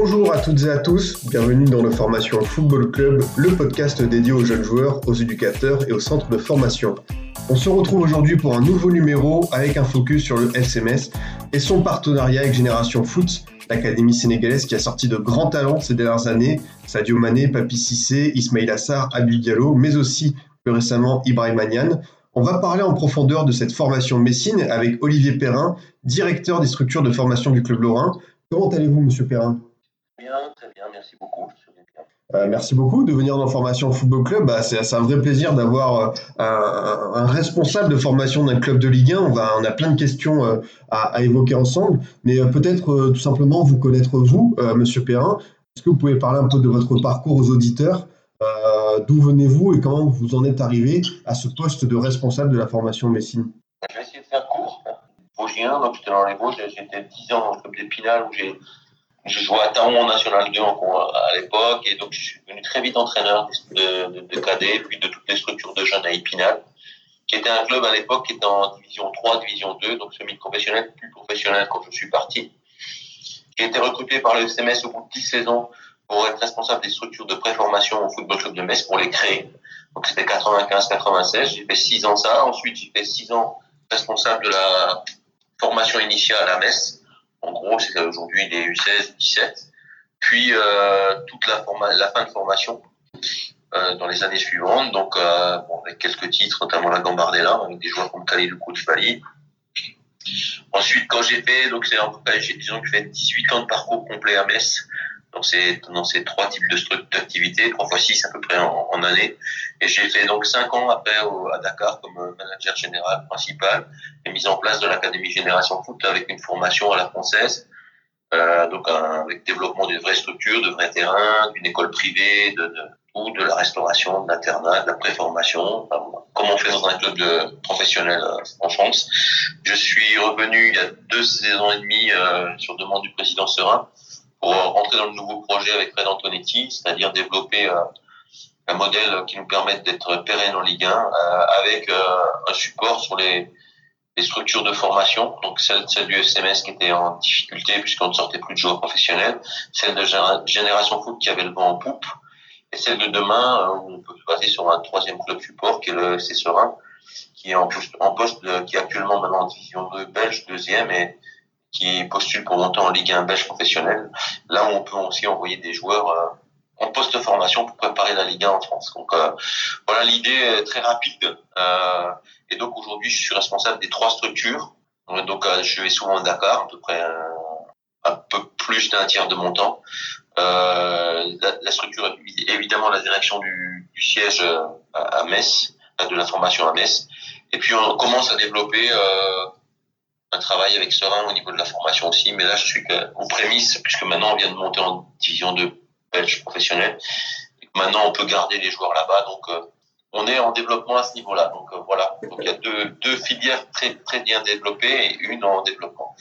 Bonjour à toutes et à tous, bienvenue dans le Formation Football Club, le podcast dédié aux jeunes joueurs, aux éducateurs et aux centres de formation. On se retrouve aujourd'hui pour un nouveau numéro avec un focus sur le SMS et son partenariat avec Génération Foot, l'académie sénégalaise qui a sorti de grands talents ces dernières années, Sadio Mané, Papi Cissé, Ismail Assar, Abdul Diallo, mais aussi plus récemment Ibrahim Agnan. On va parler en profondeur de cette formation Messine avec Olivier Perrin, directeur des structures de formation du Club Lorrain. Comment allez-vous, monsieur Perrin? Bien, très bien, merci beaucoup. Euh, merci beaucoup de venir dans Formation Football Club. Bah, c'est un vrai plaisir d'avoir euh, un, un responsable de formation d'un club de Ligue 1. On, va, on a plein de questions euh, à, à évoquer ensemble, mais peut-être tout simplement vous connaître vous, Monsieur Perrin. Est-ce que vous pouvez parler un peu de votre parcours aux auditeurs D'où venez-vous et comment vous en êtes arrivé à ce poste de responsable de la formation Messine? Je vais essayer de faire court. Vosgien, donc j'étais dans les Vosges, j'étais 10 ans dans le club d'Épinal où j'ai j'ai joué à Taon en National 2 en- à l'époque et donc je suis devenu très vite entraîneur de, de, de cadets puis de toutes les structures de jeunes à Épinal qui était un club à l'époque qui était en division 3, division 2, donc semi-professionnel, plus professionnel quand je suis parti. J'ai été recruté par le SMS au bout de 10 saisons pour être responsable des structures de préformation au Football Club de Metz pour les créer. Donc c'était 95-96, j'ai fait 6 ans ça. Ensuite, j'ai fait 6 ans responsable de la formation initiale à Metz. En gros, c'est aujourd'hui les U16, 17. Puis euh, toute la, fin de formation euh, dans les années suivantes. Donc euh, avec quelques titres, notamment la Gambardella, avec des joueurs comme Khalilou Koulibaly. Ensuite, quand j'ai fait, donc c'est j'ai disons que j'ai fait 18 ans de parcours complet à Metz. Dans ces trois types de structures d'activité, trois fois six à peu près en année. Et j'ai fait donc cinq ans après au, à Dakar comme euh, manager général principal et mise en place de l'académie Génération Foot avec une formation à la française. Euh, donc un, avec développement d'une vraie structure, de vrais terrains, d'une école privée, de, de tout, de la restauration, de l'internat, de la préformation, comme on fait dans un club de professionnel euh, en France. Je suis revenu il y a deux saisons et demie euh, sur demande du président Serin pour euh, rentrer dans le nouveau projet avec Fred Antonetti, c'est-à-dire développer un modèle qui nous permette d'être pérenne en Ligue 1 euh, avec euh, un support sur les, les structures de formation, donc celle, celle du SMS qui était en difficulté puisqu'on ne sortait plus de joueurs professionnels, celle de Géné- Génération Foot qui avait le vent en poupe, et celle de demain euh, où on peut se baser sur un troisième club support qui est le FC qui est en poste, en poste de- qui est actuellement maintenant en division 2 belge, deuxième, et qui postule pour monter en Ligue 1 belge professionnelle, là où on peut aussi envoyer des joueurs euh, en poste de formation pour préparer la Ligue 1 en France. Donc euh, voilà l'idée très rapide. Euh, et donc aujourd'hui, je suis responsable des trois structures. Euh, Donc euh, je vais souvent à Dakar, à peu près un, un peu plus d'un tiers de mon temps. Euh, la, la structure, évidemment, la direction du, du siège euh, à, à Metz, euh, de la formation à Metz. Et puis on commence à développer euh, un travail avec Serein au niveau de la formation aussi. Mais là, je suis aux prémices, puisque maintenant on vient de monter en division 2 belge professionnelle. Maintenant, on peut garder les joueurs là-bas. Donc, euh, on est en développement à ce niveau-là. Donc, euh, voilà. Donc, il y a deux, deux filières très, très bien développées et une en développement.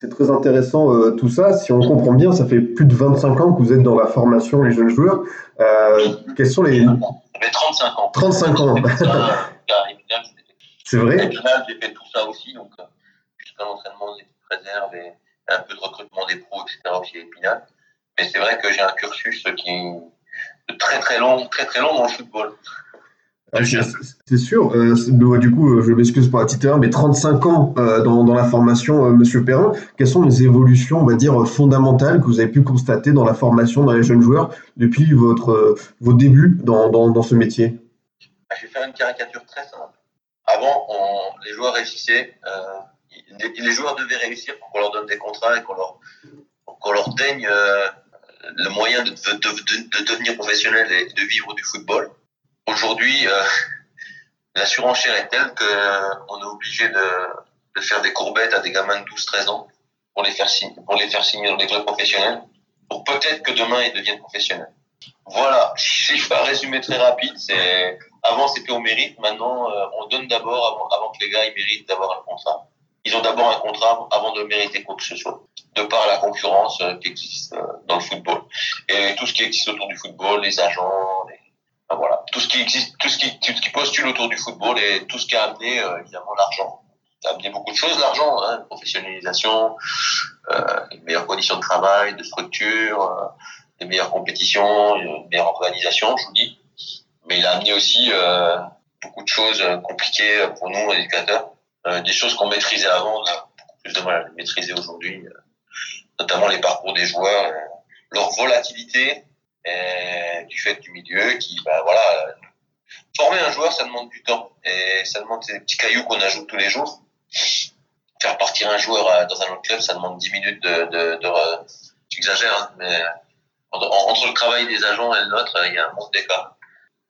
C'est très intéressant euh, tout ça. Si on comprend bien, ça fait plus de 25 ans que vous êtes dans la formation les jeunes joueurs. Euh, quels sont les J'avais 35 ans. 35 ans C'est vrai j'ai fait tout ça aussi. Donc, jusqu'à l'entraînement des réserves et un peu de recrutement des pros, etc. à Épinal. Mais c'est vrai que j'ai un cursus qui est de très, très long, très, très long dans le football. Ah, c'est- sûr. Euh, bah, du coup, euh, je m'excuse pour la petite erreur, mais 35 ans euh, dans, dans la formation, euh, Monsieur Perrin, quelles sont les évolutions, on va dire, fondamentales que vous avez pu constater dans la formation dans les jeunes joueurs depuis votre, vos débuts dans, dans, dans ce métier? Bah, Je vais faire une caricature très simple. Avant, on- les joueurs réussissaient. les, les joueurs devaient réussir pour qu'on leur donne des contrats et qu'on leur, qu'on leur daigne le moyen de, de, de, de- de devenir professionnel et de vivre du football. Aujourd'hui, euh, la surenchère est telle qu'on est obligé de, de faire des courbettes à des gamins de 12-13 ans pour les, faire signer, pour les faire signer dans des clubs professionnels, pour peut-être que demain ils deviennent professionnels. Voilà, si je fais un résumé très rapide, c'est Avant, c'était au mérite. Maintenant, euh, on donne d'abord avant, avant, que les gars ils méritent d'avoir un contrat. Ils ont d'abord un contrat avant de mériter quoi que ce soit, de par la concurrence euh, qui existe euh, dans le football et tout ce qui existe autour du football, les agents, les... Enfin, voilà, tout ce qui existe, tout ce qui, tout ce qui postule autour du football et tout ce qui a amené évidemment l'argent. Ça a amené beaucoup de choses, l'argent, hein, professionnalisation, euh, une meilleure condition de travail, de structure, des meilleures compétitions, une meilleure organisation, je vous dis mais il a amené aussi euh, beaucoup de choses euh, compliquées pour nous, éducateurs. Euh, des choses qu'on maîtrisait avant, beaucoup plus de mal à maîtriser aujourd'hui, euh, notamment les parcours des joueurs, euh, leur volatilité du fait du milieu, qui, bah, voilà, former un joueur, ça demande du temps et ça demande des petits cailloux qu'on ajoute tous les jours. Faire partir un joueur dans un autre club, ça demande 10 minutes de, de, de, j'exagère, hein, mais entre le travail des agents et le nôtre, il y a un monde d'écart.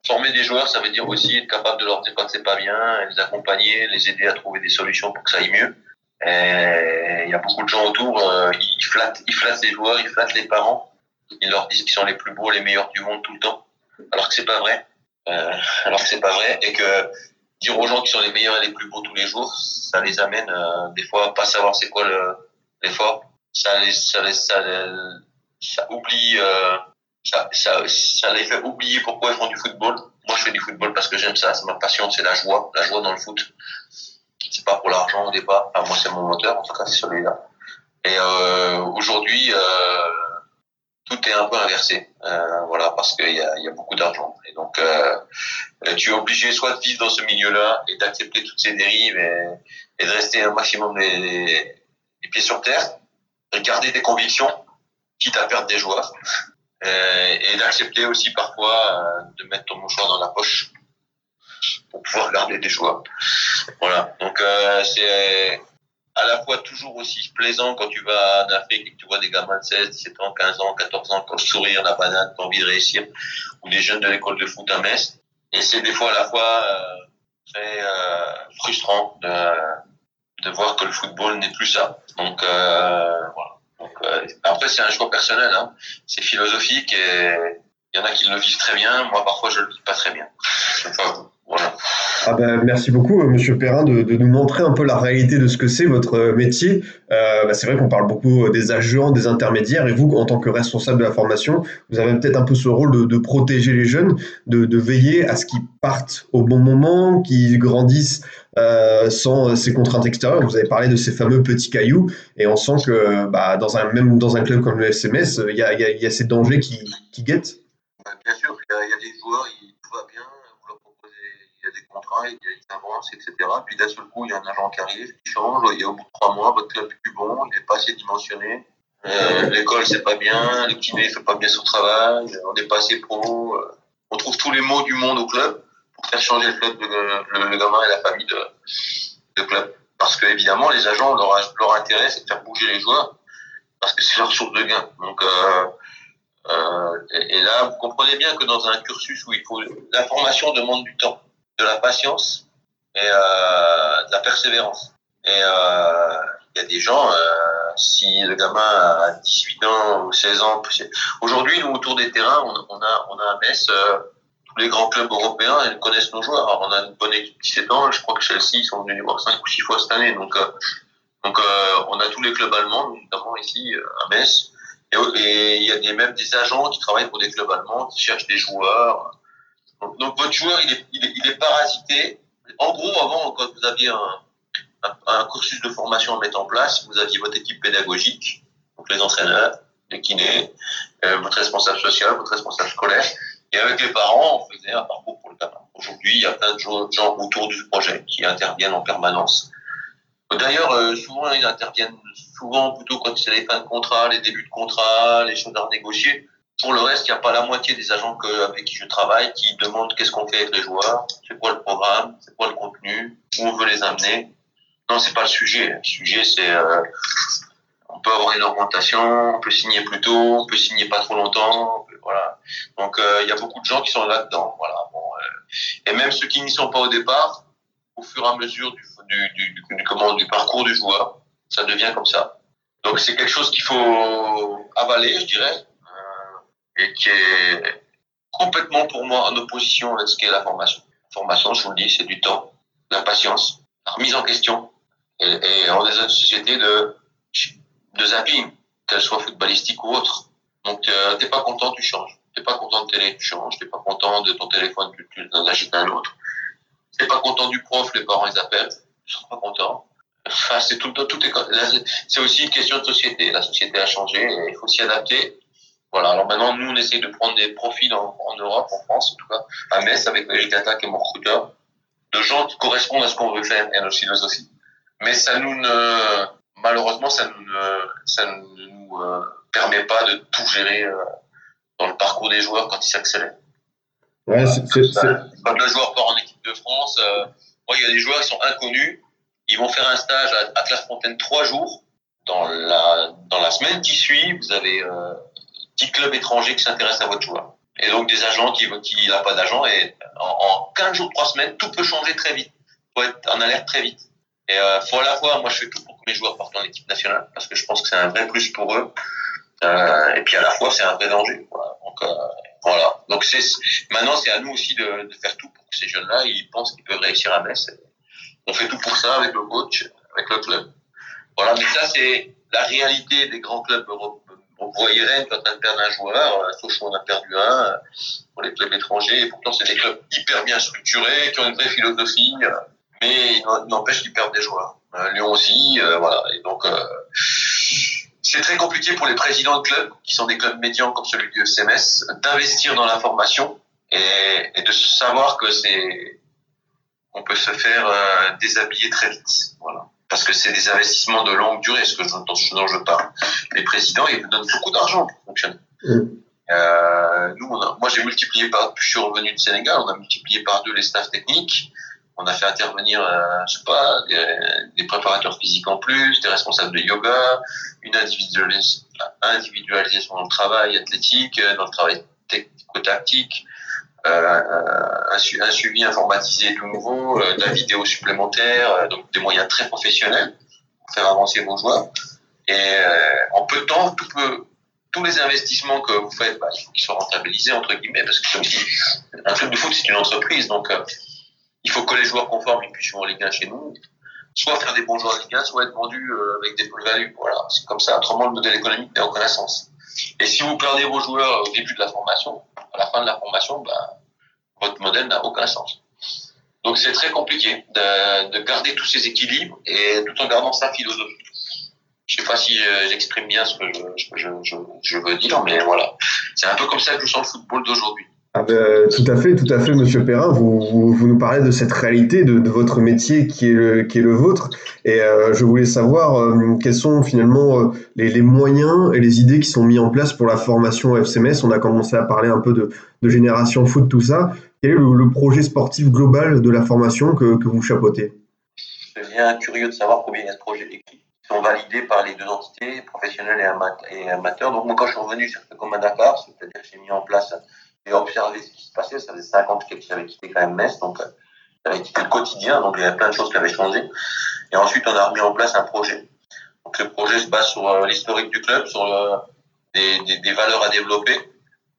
Former des joueurs, ça veut dire aussi être capable de leur dire quand c'est pas bien, les accompagner, les aider à trouver des solutions pour que ça aille mieux. Il y a beaucoup de gens autour, euh, ils flattent, ils flattent les joueurs, ils flattent les parents, ils leur disent qu'ils sont les plus beaux, les meilleurs du monde tout le temps, alors que c'est pas vrai. Euh, alors que c'est pas vrai et que dire aux gens qu'ils sont les meilleurs et les plus beaux tous les jours, ça les amène euh, des fois à pas savoir c'est quoi l'effort. Ça les, ça les, ça, les, ça oublie. Euh, ça, ça, ça les fait oublier pourquoi ils font du football. Moi, je fais du football parce que j'aime ça, c'est ma passion, c'est la joie, la joie dans le foot. C'est pas pour l'argent au départ. Enfin, moi, c'est mon moteur, en tout cas, c'est celui-là. Et euh, aujourd'hui, euh, tout est un peu inversé, euh, voilà, parce qu'il y a, y a beaucoup d'argent. Et donc, euh, tu es obligé soit de vivre dans ce milieu-là et d'accepter toutes ces dérives et, et, de rester un maximum les, les pieds sur terre, et garder tes convictions, quitte à perdre des joueurs. Euh, et d'accepter aussi parfois euh, de mettre ton mouchoir dans la poche pour pouvoir garder des choix. Voilà. Donc euh, c'est à la fois toujours aussi plaisant quand tu vas en Afrique et que tu vois des gamins de 16, 17 ans, 15 ans, 14 ans qui ont le sourire, la banane, envie de réussir, ou des jeunes de l'école de foot à Metz. Et c'est des fois à la fois euh, très euh, frustrant de, de voir que le football n'est plus ça. Donc voilà. Donc, euh, après, c'est un choix personnel, hein. c'est philosophique et il y en a qui le vivent très bien. Moi, parfois, je le vis pas très bien. Voilà. Ah ben, merci beaucoup, euh, Monsieur Perrin, de, de, nous montrer un peu la réalité de ce que c'est votre euh, métier. Euh, bah, c'est vrai qu'on parle beaucoup des agents, des intermédiaires, et vous, en tant que responsable de la formation, vous avez peut-être un peu ce rôle de, de protéger les jeunes, de, de, veiller à ce qu'ils partent au bon moment, qu'ils grandissent euh, sans ces contraintes extérieures. Vous avez parlé de ces fameux petits cailloux, et on sent que bah, dans un, même dans un club comme le SMS, il y a, y, a, y a, ces dangers qui, qui guettent. Bien sûr, il y, a des joueurs, tout va bien il y a des contrats, il y a des avances, etc. Puis d'un seul coup, il y a un agent qui arrive, qui change, et au bout de trois mois, votre club est plus bon, il n'est pas assez dimensionné. Euh, L'école, c'est pas bien, le kiné fait pas bien son travail, on n'est pas assez pro. Euh, on trouve tous les mots du monde au club pour faire changer le club, le, gamin et la famille de, club. Parce que évidemment, les agents, leur, intérêt, c'est de faire bouger les joueurs, parce que c'est leur source de gain. Donc, euh, et, et, là, vous comprenez bien que dans un cursus où il faut l'information demande du temps de la patience et euh, de la persévérance. Et euh, il y a des gens, euh, si le gamin a 18 ans ou 16 ans, aujourd'hui, nous, autour des terrains, on, a, on a un Metz, euh, tous les grands clubs européens, ils connaissent nos joueurs. Alors, on a une bonne équipe de 17 ans, je crois que Chelsea, ils sont venus voir 5 ou 6 fois cette année. Donc, euh, donc on a tous les clubs allemands, notamment ici, à Metz. Et il y a des, même des agents qui travaillent pour des clubs allemands, qui cherchent des joueurs donc, votre joueur, il est, il, est, parasité. En gros, avant, quand vous aviez un, un, un, cursus de formation à mettre en place, vous aviez votre équipe pédagogique, donc les entraîneurs, les kinés, euh, votre responsable social, votre responsable scolaire. Et avec les parents, on faisait un parcours pour le gamin. Aujourd'hui, il y a plein de gens autour du projet qui interviennent en permanence. D'ailleurs, euh, souvent, ils interviennent souvent plutôt quand c'est les fins de contrat, les débuts de contrat, les choses à renégocier. Pour le reste, il n'y a pas la moitié des agents avec qui je travaille qui demandent qu'est-ce qu'on fait avec les joueurs, c'est quoi le programme, c'est quoi le contenu, où on veut les amener. Non, c'est pas le sujet. Le sujet, c'est euh, on peut avoir une augmentation, on peut signer plus tôt, on peut signer pas trop longtemps, voilà. Donc euh, il y a beaucoup de gens qui sont là-dedans, voilà. Et même ceux qui n'y sont pas au départ, au fur et à mesure du, du, du, du, comment, du parcours du joueur, ça devient comme ça. Donc c'est quelque chose qu'il faut avaler, je dirais et qui est complètement pour moi en opposition avec ce qu'est la formation. Formation, je vous le dis, c'est du temps, de la patience, la remise en question. Et, et on est dans une société de, de zapping, qu'elle soit footballistique ou autre. Donc, euh, t'es pas content, tu changes. T'es pas content de télé, tu changes. T'es pas content de ton téléphone, tu, tu achètes un autre. T'es pas content du prof, les parents ils appellent. Ils sont pas contents. Enfin, c'est tout, tout est, c'est aussi une question de société. La société a changé et il faut s'y adapter. Voilà. Alors maintenant, nous, on essaye de prendre des profils en, Europe, en France, en tout cas, à Metz, avec Eric Attaque et mon de gens qui correspondent à ce qu'on veut faire et à notre philosophie. Mais ça nous ne, malheureusement, ça ne, ça ne nous euh, permet pas de tout gérer euh, dans le parcours des joueurs quand ils s'accélèrent. Ouais, c'est, c'est... Quand le joueur part en équipe de France, euh, moi, il y a des joueurs qui sont inconnus. Ils vont faire un stage à, à Clairefontaine trois jours. Dans la, dans la semaine qui suit, vous avez euh, 10 clubs étrangers qui s'intéressent à votre joueur. Et donc des agents qui qui n'a pas d'agent. Et en, en 15 jours, 3 semaines, tout peut changer très vite. faut être en alerte très vite. Et euh, faut à la fois, moi, je fais tout pour que mes joueurs partent en équipe nationale parce que je pense que c'est un vrai plus pour eux. Euh, et puis à la fois, c'est un vrai danger. Voilà. Donc euh, voilà. Donc c'est maintenant, c'est à nous aussi de, de, faire tout pour que ces jeunes-là, ils pensent qu'ils peuvent réussir à Metz. On fait tout pour ça avec le coach, avec le club. Voilà. Mais ça, c'est la réalité des grands clubs européens. On est en train de perdre un joueur, Sochaux en a perdu un pour les clubs étrangers. Et pourtant, c'est des clubs hyper bien structurés, qui ont une vraie philosophie, mais il n'empêche qu'ils perdent des joueurs. Euh, Lyon aussi, euh, voilà. Et donc, euh, c'est très compliqué pour les présidents de clubs, qui sont des clubs médians comme celui du SMS, d'investir dans la formation et, et, de savoir que c'est, on peut se faire euh, déshabiller très vite. Voilà. Parce que c'est des investissements de longue durée, ce que je, dont je parle. Les présidents, ils vous donnent beaucoup d'argent pour fonctionner. Mmh. Euh, nous, on a, moi, j'ai multiplié par, je suis revenu du Sénégal, on a multiplié par deux les staffs techniques. On a fait intervenir, euh, je sais pas, des, préparateurs physiques en plus, des responsables de yoga, une individualisation, dans le travail athlétique, dans le travail technico-tactique, euh, un, su un, suivi informatisé tout nouveau, euh, de la vidéo supplémentaire, euh, donc des moyens très professionnels pour faire avancer vos joueurs. Et euh, en peu de temps, tout peut, tous les investissements que vous faites, bah, il faut qu'ils soient rentabilisés entre guillemets, parce que comme un club de foot c'est une entreprise, donc euh, il faut que les joueurs conformes puissent jouer en Ligue 1 chez nous, soit faire des bons joueurs en Ligue 1, soit être vendus euh, avec des plus-values. Voilà, c'est comme ça. Autrement, le modèle économique n'a aucun sens. Et si vous perdez vos joueurs au début de la formation, à la fin de la formation, bah, votre modèle n'a aucun sens. Donc c'est très compliqué de, de, garder tous ces équilibres et tout en gardant sa philosophie. Je sais pas si euh, j'exprime bien ce que je, je, je, je, veux dire, mais voilà. C'est un peu comme ça que je sens le football d'aujourd'hui. Ah ben, tout à fait, tout à fait, Monsieur Perrin. Vous, vous, vous nous parlez de cette réalité de, de, votre métier qui est le, qui est le vôtre. Et euh, je voulais savoir euh, quels sont finalement euh, les, les, moyens et les idées qui sont mis en place pour la formation FCMS. On a commencé à parler un peu de, de génération foot, tout ça. Quel est le, le, projet sportif global de la formation que, que vous chapeautez? Je bien curieux de savoir combien il y a de projets sont validés par les deux entités, professionnels et, amateurs. Donc moi, quand je suis revenu sur à Dakar, c'est-à-dire que j'ai mis en place et observer ce qui se passait. Ça faisait 50 que j'avais quitté quand même Metz, donc j'avais quitté le quotidien, donc il y avait plein de choses qui avaient changé. Et ensuite, on a remis en place un projet. Donc le projet se base sur euh, l'historique du club, sur euh, des, des, des, valeurs à développer.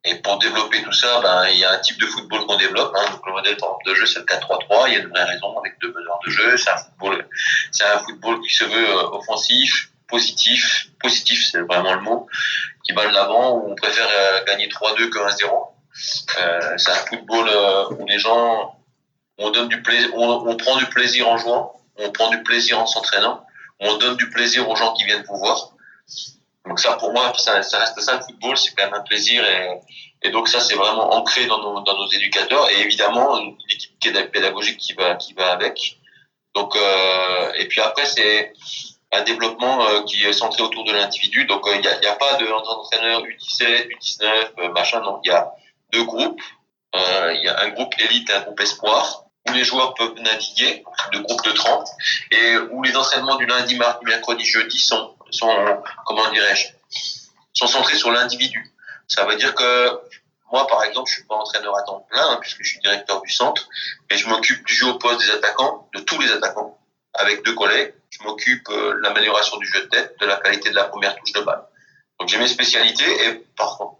Et pour développer tout ça, ben, il y a un type de football qu'on développe. Hein. Donc le modèle de jeu, c'est le 4-3-3. Il y a une vraie raison avec deux meneurs de jeu. C'est un football, c'est un football qui se veut euh, offensif, positif. Positif, c'est vraiment le mot, qui va de l'avant, où on préfère euh, gagner 3-2 que 1-0. Euh, c'est un football euh, où les gens, on donne du plaisir, on, prend du plaisir en jouant, on prend du plaisir en s'entraînant, on donne du plaisir aux gens qui viennent vous voir. Donc ça, pour moi, ça, reste ça le football, c'est quand même un plaisir et, et donc ça, c'est vraiment ancré dans nos, dans nos éducateurs et évidemment une équipe pédagogique qui va, qui va avec. Donc euh, et puis après, c'est un développement qui est centré autour de l'individu. Donc il n'y a, a pas d'entraîneur U17, U19, machin, non, il y a deux groupes. Euh, il y a un groupe élite et un groupe espoir où les joueurs peuvent naviguer, de groupes de 30, et où les entraînements du lundi, mardi, mercredi, jeudi sont, sont comment dirais-je, sont centrés sur l'individu. Ça veut dire que moi, par exemple, je suis pas entraîneur à temps plein, hein, puisque je suis directeur du centre, mais je m'occupe du jeu au poste des attaquants, de tous les attaquants, avec deux collègues. Je m'occupe euh, de l'amélioration du jeu de tête, de la qualité de la première touche de balle. Donc j'ai mes spécialités et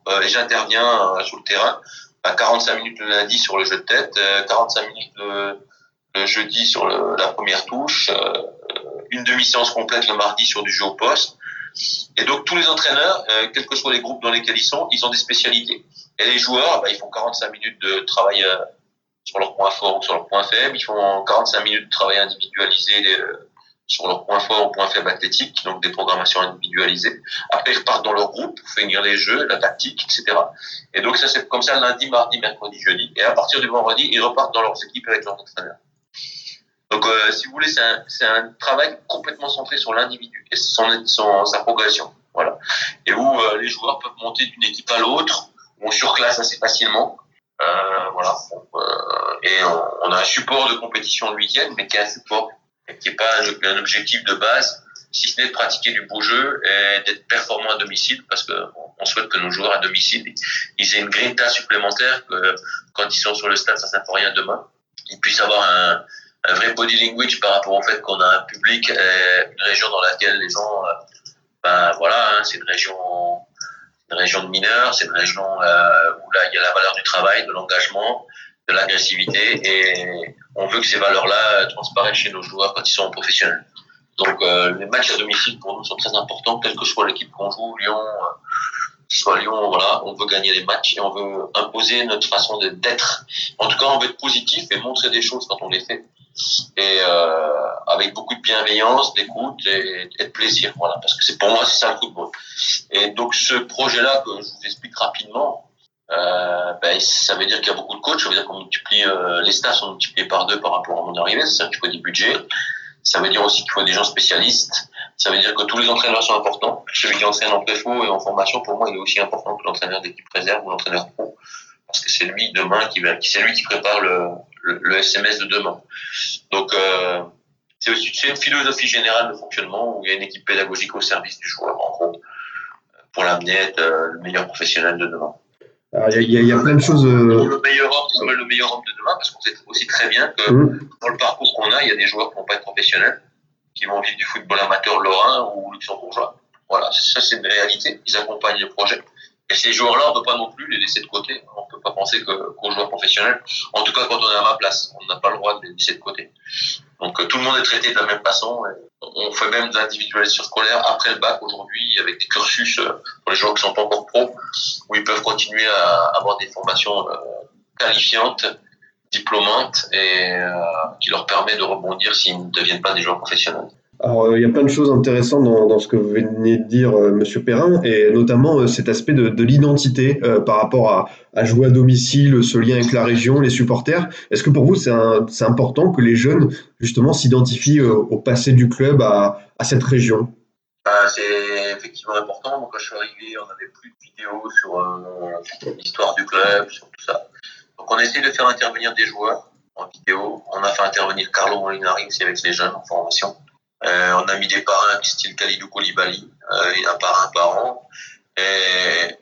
euh, j'interviens euh, sur le terrain à 45 minutes le lundi sur le jeu de tête, 45 minutes le, jeudi sur la première touche, une demi-séance complète le mardi sur du jeu au poste. Et donc tous les entraîneurs, quels que soient les groupes dans lesquels ils sont, ils ont des spécialités. Et les joueurs, bah, ils font 45 minutes de travail sur leurs points forts ou sur leurs points faibles. Ils font 45 minutes de travail individualisé euh, sur leurs points forts ou points faibles athlétiques, donc des programmations individualisées. Après, ils repartent dans leur groupe pour finir les jeux, la tactique, etc. Et donc ça, c'est comme ça lundi, mardi, mercredi, jeudi. Et à partir du vendredi, ils repartent dans leurs équipes avec leurs entraîneurs. Donc, euh, si vous voulez, c'est un, travail complètement centré sur l'individu et son, son, sa progression. Voilà. Et où euh, les joueurs peuvent monter d'une équipe à l'autre, on surclasse assez facilement. Euh, voilà. Et on, a un support de compétition le week-end, mais qui est un support qui n'est pas un, objectif de base, si ce n'est de pratiquer du beau jeu et d'être performant à domicile, parce que on souhaite que nos joueurs à domicile ils aient une grinta supplémentaire que quand ils sont sur le stade, ça ne rien demain. Ils puissent avoir un, vrai body language par rapport au fait qu'on a un public, une région dans laquelle les gens, euh, ben voilà, hein, c'est une région une région de mineurs, c'est une région euh, où là il y a la valeur du travail, de l'engagement, de l'agressivité et on veut que ces valeurs-là transparaissent chez nos joueurs quand ils sont professionnels. Donc euh, les matchs à domicile pour nous sont très importants, quelle que soit l'équipe qu'on joue, Lyon, euh, soit Lyon, voilà, on veut gagner les matchs et on veut imposer notre façon d'être. En tout cas, on veut être positif et montrer des choses quand on les fait et euh, avec beaucoup de bienveillance, d'écoute et, de plaisir. Voilà, parce que c'est pour moi c'est ça le football. Et donc ce projet-là que je vous explique rapidement, euh, ben, ça veut dire qu'il y a beaucoup de coachs, ça veut dire qu'on multiplie euh, les stats sont multipliés par deux par rapport à mon arrivée, c'est-à-dire qu'il faut des budgets. Ça veut dire aussi qu'il faut des gens spécialistes. Ça veut dire que tous les entraîneurs sont importants. Celui qui entraîne en préfo et en formation, pour moi, il est aussi important que l'entraîneur d'équipe réserve ou l'entraîneur pro. Parce que c'est lui demain qui va, c'est lui qui prépare le, le, SMS de demain. Donc, euh, c'est aussi une philosophie générale de fonctionnement où il y a une équipe pédagogique au service du joueur, en gros, pour l'amener à être euh, le meilleur professionnel de demain. Il y, y, a plein de choses. Euh... Le meilleur homme, le meilleur homme de demain, parce qu'on sait aussi très bien que mmh. dans le parcours qu'on a, il y a des joueurs qui vont pas être professionnels, qui vont vivre du football amateur lorrain ou luxembourgeois. Voilà, ça c'est une réalité. Ils accompagnent le projet. Et ces joueurs-là, on ne peut pas non plus les laisser de côté. On ne peut pas penser qu'aux joueurs professionnels, en tout cas quand on est à ma place, on n'a pas le droit de les laisser de côté. Donc euh, tout le monde est traité de la même façon. on fait même de l'individualisation scolaire après le bac aujourd'hui avec des cursus euh, pour les joueurs qui sont pas encore pros, où ils peuvent continuer à avoir des formations euh, qualifiantes, diplômantes et qui leur permet de rebondir s'ils ne deviennent pas des joueurs professionnels. Alors, euh, il y a plein de choses intéressantes dans, ce que vous venez de dire, euh, Monsieur Perrin, et notamment euh, cet aspect de, de l'identité par rapport à, jouer à domicile, ce lien avec la région, les supporters. Est-ce que pour vous, c'est important que les jeunes, justement, s'identifient au passé du club, à, cette région? Bah, C'est effectivement important. Quand je suis arrivé, on n'avait plus de vidéos sur l'histoire du club, sur tout ça. Donc, on a essayé de faire intervenir des joueurs en vidéo. On a fait intervenir Carlo Molinari aussi avec les jeunes en formation. Euh, on a mis des parrains style Khalidou Koulibaly, euh, un parrain par an. Et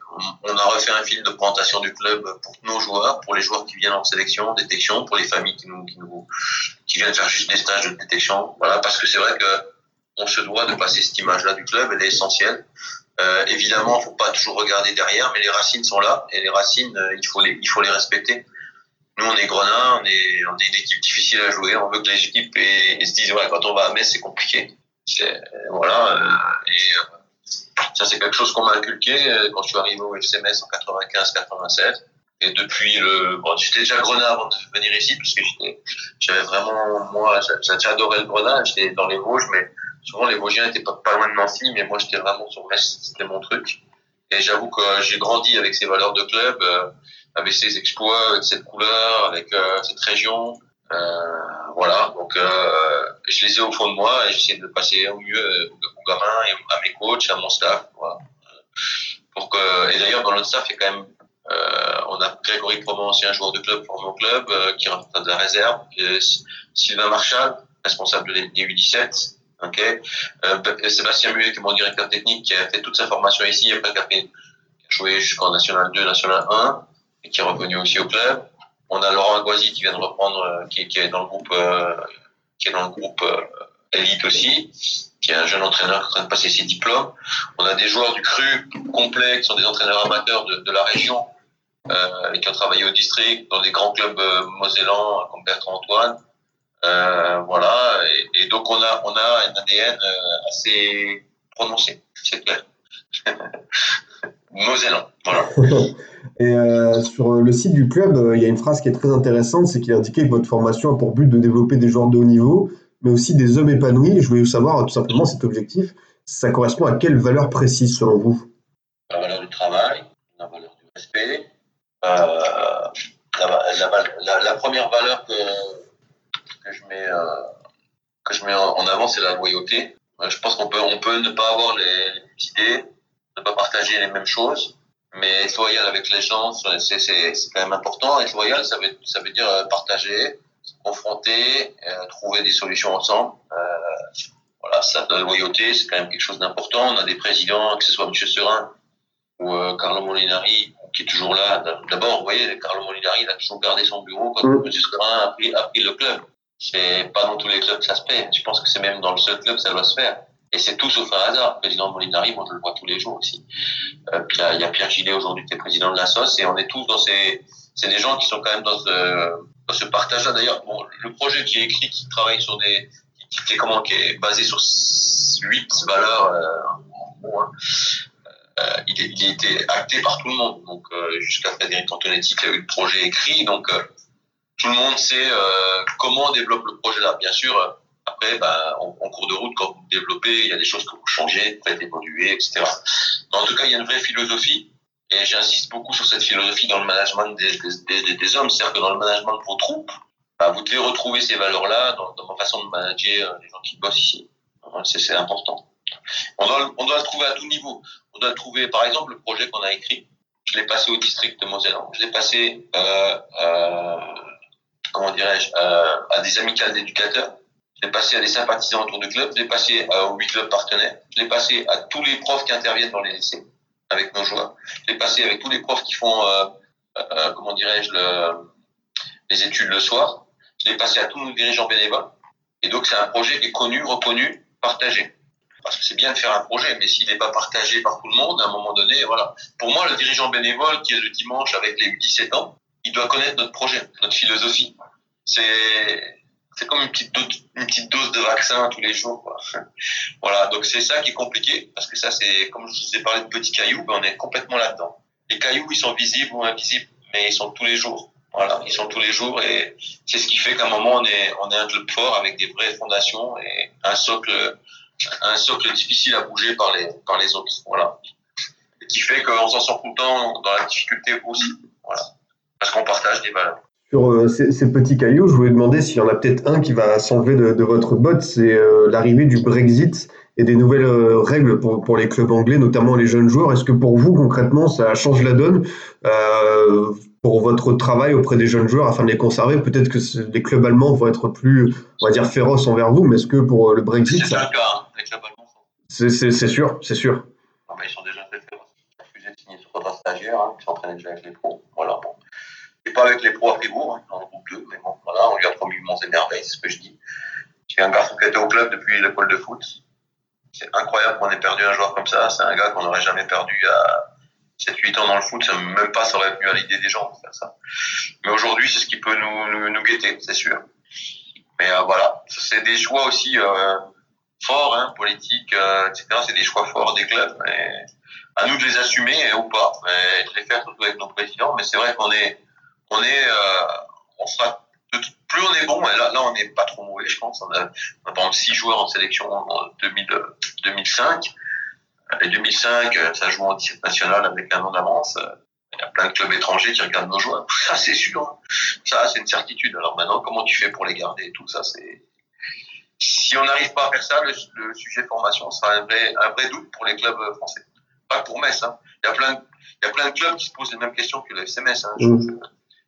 on a refait un film de présentation du club pour nos joueurs, pour les joueurs qui viennent en sélection, détection, pour les familles qui nous, qui viennent faire juste des stages de détection. Voilà, parce que c'est vrai que on se doit de passer cette image-là du club, elle est essentielle. Euh, évidemment, faut pas toujours regarder derrière, mais les racines sont là et les racines, euh, il faut les, il faut les respecter. Nous, on est Grenat, on est, une équipe difficile à jouer. On veut que les équipes se disent, ouais, quand on va à Metz, c'est compliqué. Voilà. Euh, et euh, ça, c'est quelque chose qu'on m'a inculqué euh, quand je suis arrivé au FC Metz en 95-96. Et depuis le, bon, j'étais déjà Grenat avant de venir ici, parce que j'avais vraiment, moi, j'adorais le Grenat, j'étais dans les Vosges, mais souvent les Vosgiens étaient pas, pas loin de Nancy, mais moi j'étais vraiment sur Metz, c'était mon truc. Et j'avoue que j'ai grandi avec ces valeurs de club avec ses exploits, avec cette couleur, avec euh, cette région. Euh, voilà, donc euh, je les ai au fond de moi et j'essaie de passer au mieux aux gamins et à mes coachs, à mon staff. Voilà. Pour que, et d'ailleurs, dans notre staff, il y a quand même euh, on a Grégory Proment, ancien joueur de club formé au club, euh, qui rentre de la réserve. Sylvain Marchal, responsable des U17. Okay. Sébastien Muet, qui est mon directeur technique, qui a fait toute sa formation ici, après qui a joué jusqu'en National 2, National 1 et qui est revenu aussi au club. On a Laurent Aguazi qui vient de reprendre, euh, qui, est dans le groupe, euh, qui est dans le groupe euh, élite aussi, qui est un jeune entraîneur en train de passer ses diplômes. On a des joueurs du cru complet qui sont des entraîneurs amateurs de, la région euh, qui ont travaillé au district, dans des grands clubs euh, mosellans comme Bertrand Antoine. Voilà, et, et, donc on a, on a un ADN assez prononcé, c'est clair. Mosellan, voilà. Et euh, sur le site du club, euh, il y a une phrase qui est très intéressante, c'est qu'il indiquait que votre formation a pour but de développer des joueurs de haut niveau, mais aussi des hommes épanouis. Je voulais savoir tout simplement cet objectif, ça correspond à quelle valeur précise selon vous? La valeur du travail, la valeur du respect. Euh, la, la, la, la, première valeur que, que je mets, euh, que je mets en avant, c'est la loyauté. Euh, je pense qu'on peut, on peut ne pas avoir les, les idées, ne pas partager les mêmes choses, mais être loyal avec les gens, c'est, c'est, c'est quand même important. Être loyal, ça veut, ça veut dire euh, partager, se confronter, euh, trouver des solutions ensemble. Euh, voilà, ça, la loyauté, c'est quand même quelque chose d'important. On a des présidents, que ce soit M. Serin ou euh, Carlo Molinari, qui est toujours là. D'abord, vous voyez, Carlo Molinari, il a toujours gardé son bureau quand mmh. M. Serin a pris, a pris le club. C'est pas dans tous les clubs que ça se fait. Je pense que c'est même dans le seul club que ça doit se faire. Et c'est tout sauf un hasard. Le président Molinari, moi je le vois tous les jours aussi. Euh, il y, a Pierre Gillet aujourd'hui qui est président de la SOS et on est tous dans ces. C'est des gens qui sont quand même dans ce, dans ce partage-là. D'ailleurs, bon, le projet que j'ai écrit qui travaille sur des. qui, qui est, comment, qui est basé sur huit valeurs, euh, bon, hein, euh, il, il, a été acté par tout le monde. Donc euh, jusqu'à Frédéric Antonetti qui a eu le projet écrit. Donc euh, tout le monde sait comment on développe le projet là. Bien sûr bah, en, cours de route, quand vous développez, il y a des choses que vous changez, vous faites évoluer, etc. Mais en tout cas, il y a une vraie philosophie. Et j'insiste beaucoup sur cette philosophie dans le management des, hommes. C'est-à-dire que dans le management de vos troupes, bah, vous devez retrouver ces valeurs-là dans, dans ma façon de manager les gens qui bossent ici. C'est important. On doit, le trouver à tout niveau. On doit le trouver, par exemple, le projet qu'on a écrit. Je l'ai passé au district de Moselle. Je l'ai passé, euh, euh, comment dirais-je, euh, à des amicales d'éducateurs je l'ai passé à des sympathisants autour du club, je l'ai passé aux huit clubs partenaires, je l'ai passé à tous les profs qui interviennent dans les lycées avec nos joueurs, je l'ai passé avec tous les profs qui font, euh, euh, comment dirais-je, le, les études le soir, je l'ai passé à tous nos dirigeants bénévoles. Et donc c'est un projet qui est connu, reconnu, partagé. Parce que c'est bien de faire un projet, mais s'il n'est pas partagé par tout le monde, à un moment donné, voilà. Pour moi, le dirigeant bénévole qui est le dimanche avec les 17 ans, il doit connaître notre projet, notre philosophie. C'est c'est comme une petite, dose, de vaccin tous les jours. Quoi. Voilà, donc c'est ça qui est compliqué, parce que ça, c'est comme je vous ai parlé de petits cailloux, ben on est complètement là-dedans. Les cailloux, ils sont visibles ou invisibles, mais ils sont tous les jours. Voilà, ils sont tous les jours et c'est ce qui fait qu'à un moment, on est, on est un club fort avec des vraies fondations et un socle, un socle difficile à bouger par les, par les autres. Voilà. Et qui fait qu'on s'en sort tout le temps dans la difficulté aussi. Voilà. Parce qu'on partage des valeurs sur euh, ces, ces, petits cailloux, je voulais demander s'il y en a peut-être un qui va s'enlever de, de, votre botte, c'est euh, l'arrivée du Brexit et des nouvelles euh, règles pour, pour, les clubs anglais, notamment les jeunes joueurs. Est-ce que pour vous, concrètement, ça change la donne euh, pour votre travail auprès des jeunes joueurs afin de les conserver? Peut-être que les clubs allemands vont être plus, on va dire, féroces envers vous, mais est-ce que pour le Brexit... C'est ça... le cas, hein. les clubs allemands C'est sûr, c'est sûr. Mais ils sont déjà très féroces. Ils refusé de signer sur contrat stagiaire, hein, ils s'entraînaient déjà avec les pros. Voilà, bon pas avec les pros à Fribourg, hein, le groupe 2, mais bon, voilà, on lui a promis Mons c'est ce que je dis. C'est un garçon qui était au club depuis l'école de foot. C'est incroyable qu'on ait perdu un joueur comme ça. C'est un gars qu'on n'aurait jamais perdu a 7-8 ans dans le foot. Même pas ça aurait venu à l'idée des gens de faire ça. Mais aujourd'hui, c'est ce qui peut nous, guetter, c'est sûr. Mais euh, voilà, c'est des choix aussi euh, forts, hein, politiques, euh, etc. C'est des choix forts des clubs. À nous de les assumer ou pas, et de les faire surtout avec nos présidents. Mais c'est vrai qu'on est on est, euh, on sera, plus on est bon, et là, là on n'est pas trop mauvais, je pense. On a, on a par exemple six joueurs en sélection en 2000, 2005. Et 2005, ça joue en 17 national avec un an d'avance. Il y a plein de clubs étrangers qui regardent nos joueurs. Ça, c'est sûr. Ça, c'est une certitude. Alors maintenant, comment tu fais pour les garder et tout ça, c'est. Si on n'arrive pas à faire ça, le, le, sujet de formation sera un vrai, un vrai doute pour les clubs français. Pas pour Metz. Hein. Il, y a plein, il y a plein de clubs qui se posent les mêmes questions que le FCMS. Hein. Mmh.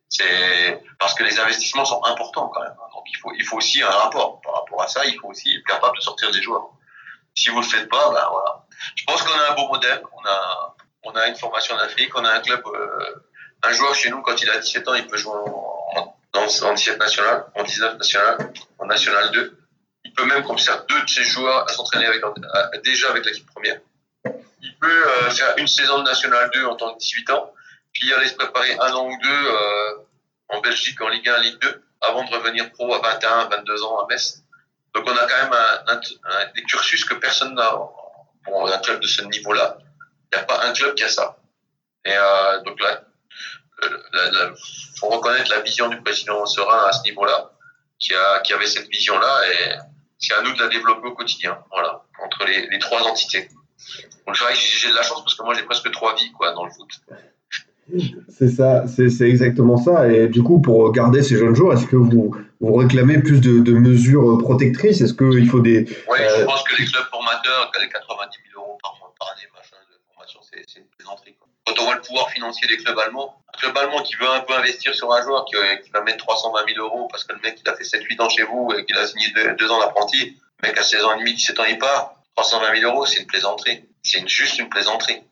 C'est parce que les investissements sont importants quand même. Donc il faut, il faut aussi un rapport par rapport à ça. Il faut aussi être capable de sortir des joueurs. Si vous le faites pas, ben voilà. Je pense qu'on a un beau modèle. On a, on a une formation en Afrique. On a un club. Euh, un joueur chez nous, quand il a 17 ans, il peut jouer en, en, en 17 national, en 19 national, en national 2. Il peut même, comme ça, deux de ses joueurs à s'entraîner avec, déjà avec l'équipe première. Il peut euh, faire une saison de national 2 en tant que 18 ans puis aller se préparer un an ou deux en Belgique, en Ligue 1, Ligue 2, avant de revenir pro à 21, 22 ans à Metz. Donc on a quand même un, un, un des cursus que personne n'a pour un club de ce niveau-là. Il n'y a pas un club qui a ça. Et euh, donc là, il faut reconnaître la vision du président Serein à ce niveau-là, qui, a, qui avait cette vision-là, et c'est à nous de la développer au quotidien, voilà, entre les, les trois entités. Donc j'ai de la chance parce que moi j'ai presque trois vies quoi dans le foot. C'est ça, c'est exactement ça. Et du coup, pour garder ces jeunes joueurs, est-ce que vous, vous réclamez plus de, de mesures protectrices? Est-ce qu'il faut des. Oui, euh... je pense que les clubs formateurs, les 90 000 euros par mois, par année, machin, de formation, c'est une plaisanterie. Quand on voit le pouvoir financier des clubs allemands, un club allemand qui veut un peu investir sur un joueur, qui, qui va mettre 320 000 euros parce que le mec il a fait 7-8 ans chez vous et qu'il a signé 2 deux, ans d'apprenti, le mec à 16 ans et demi, 17 ans il part, 320 000 euros, c'est une plaisanterie. C'est juste une plaisanterie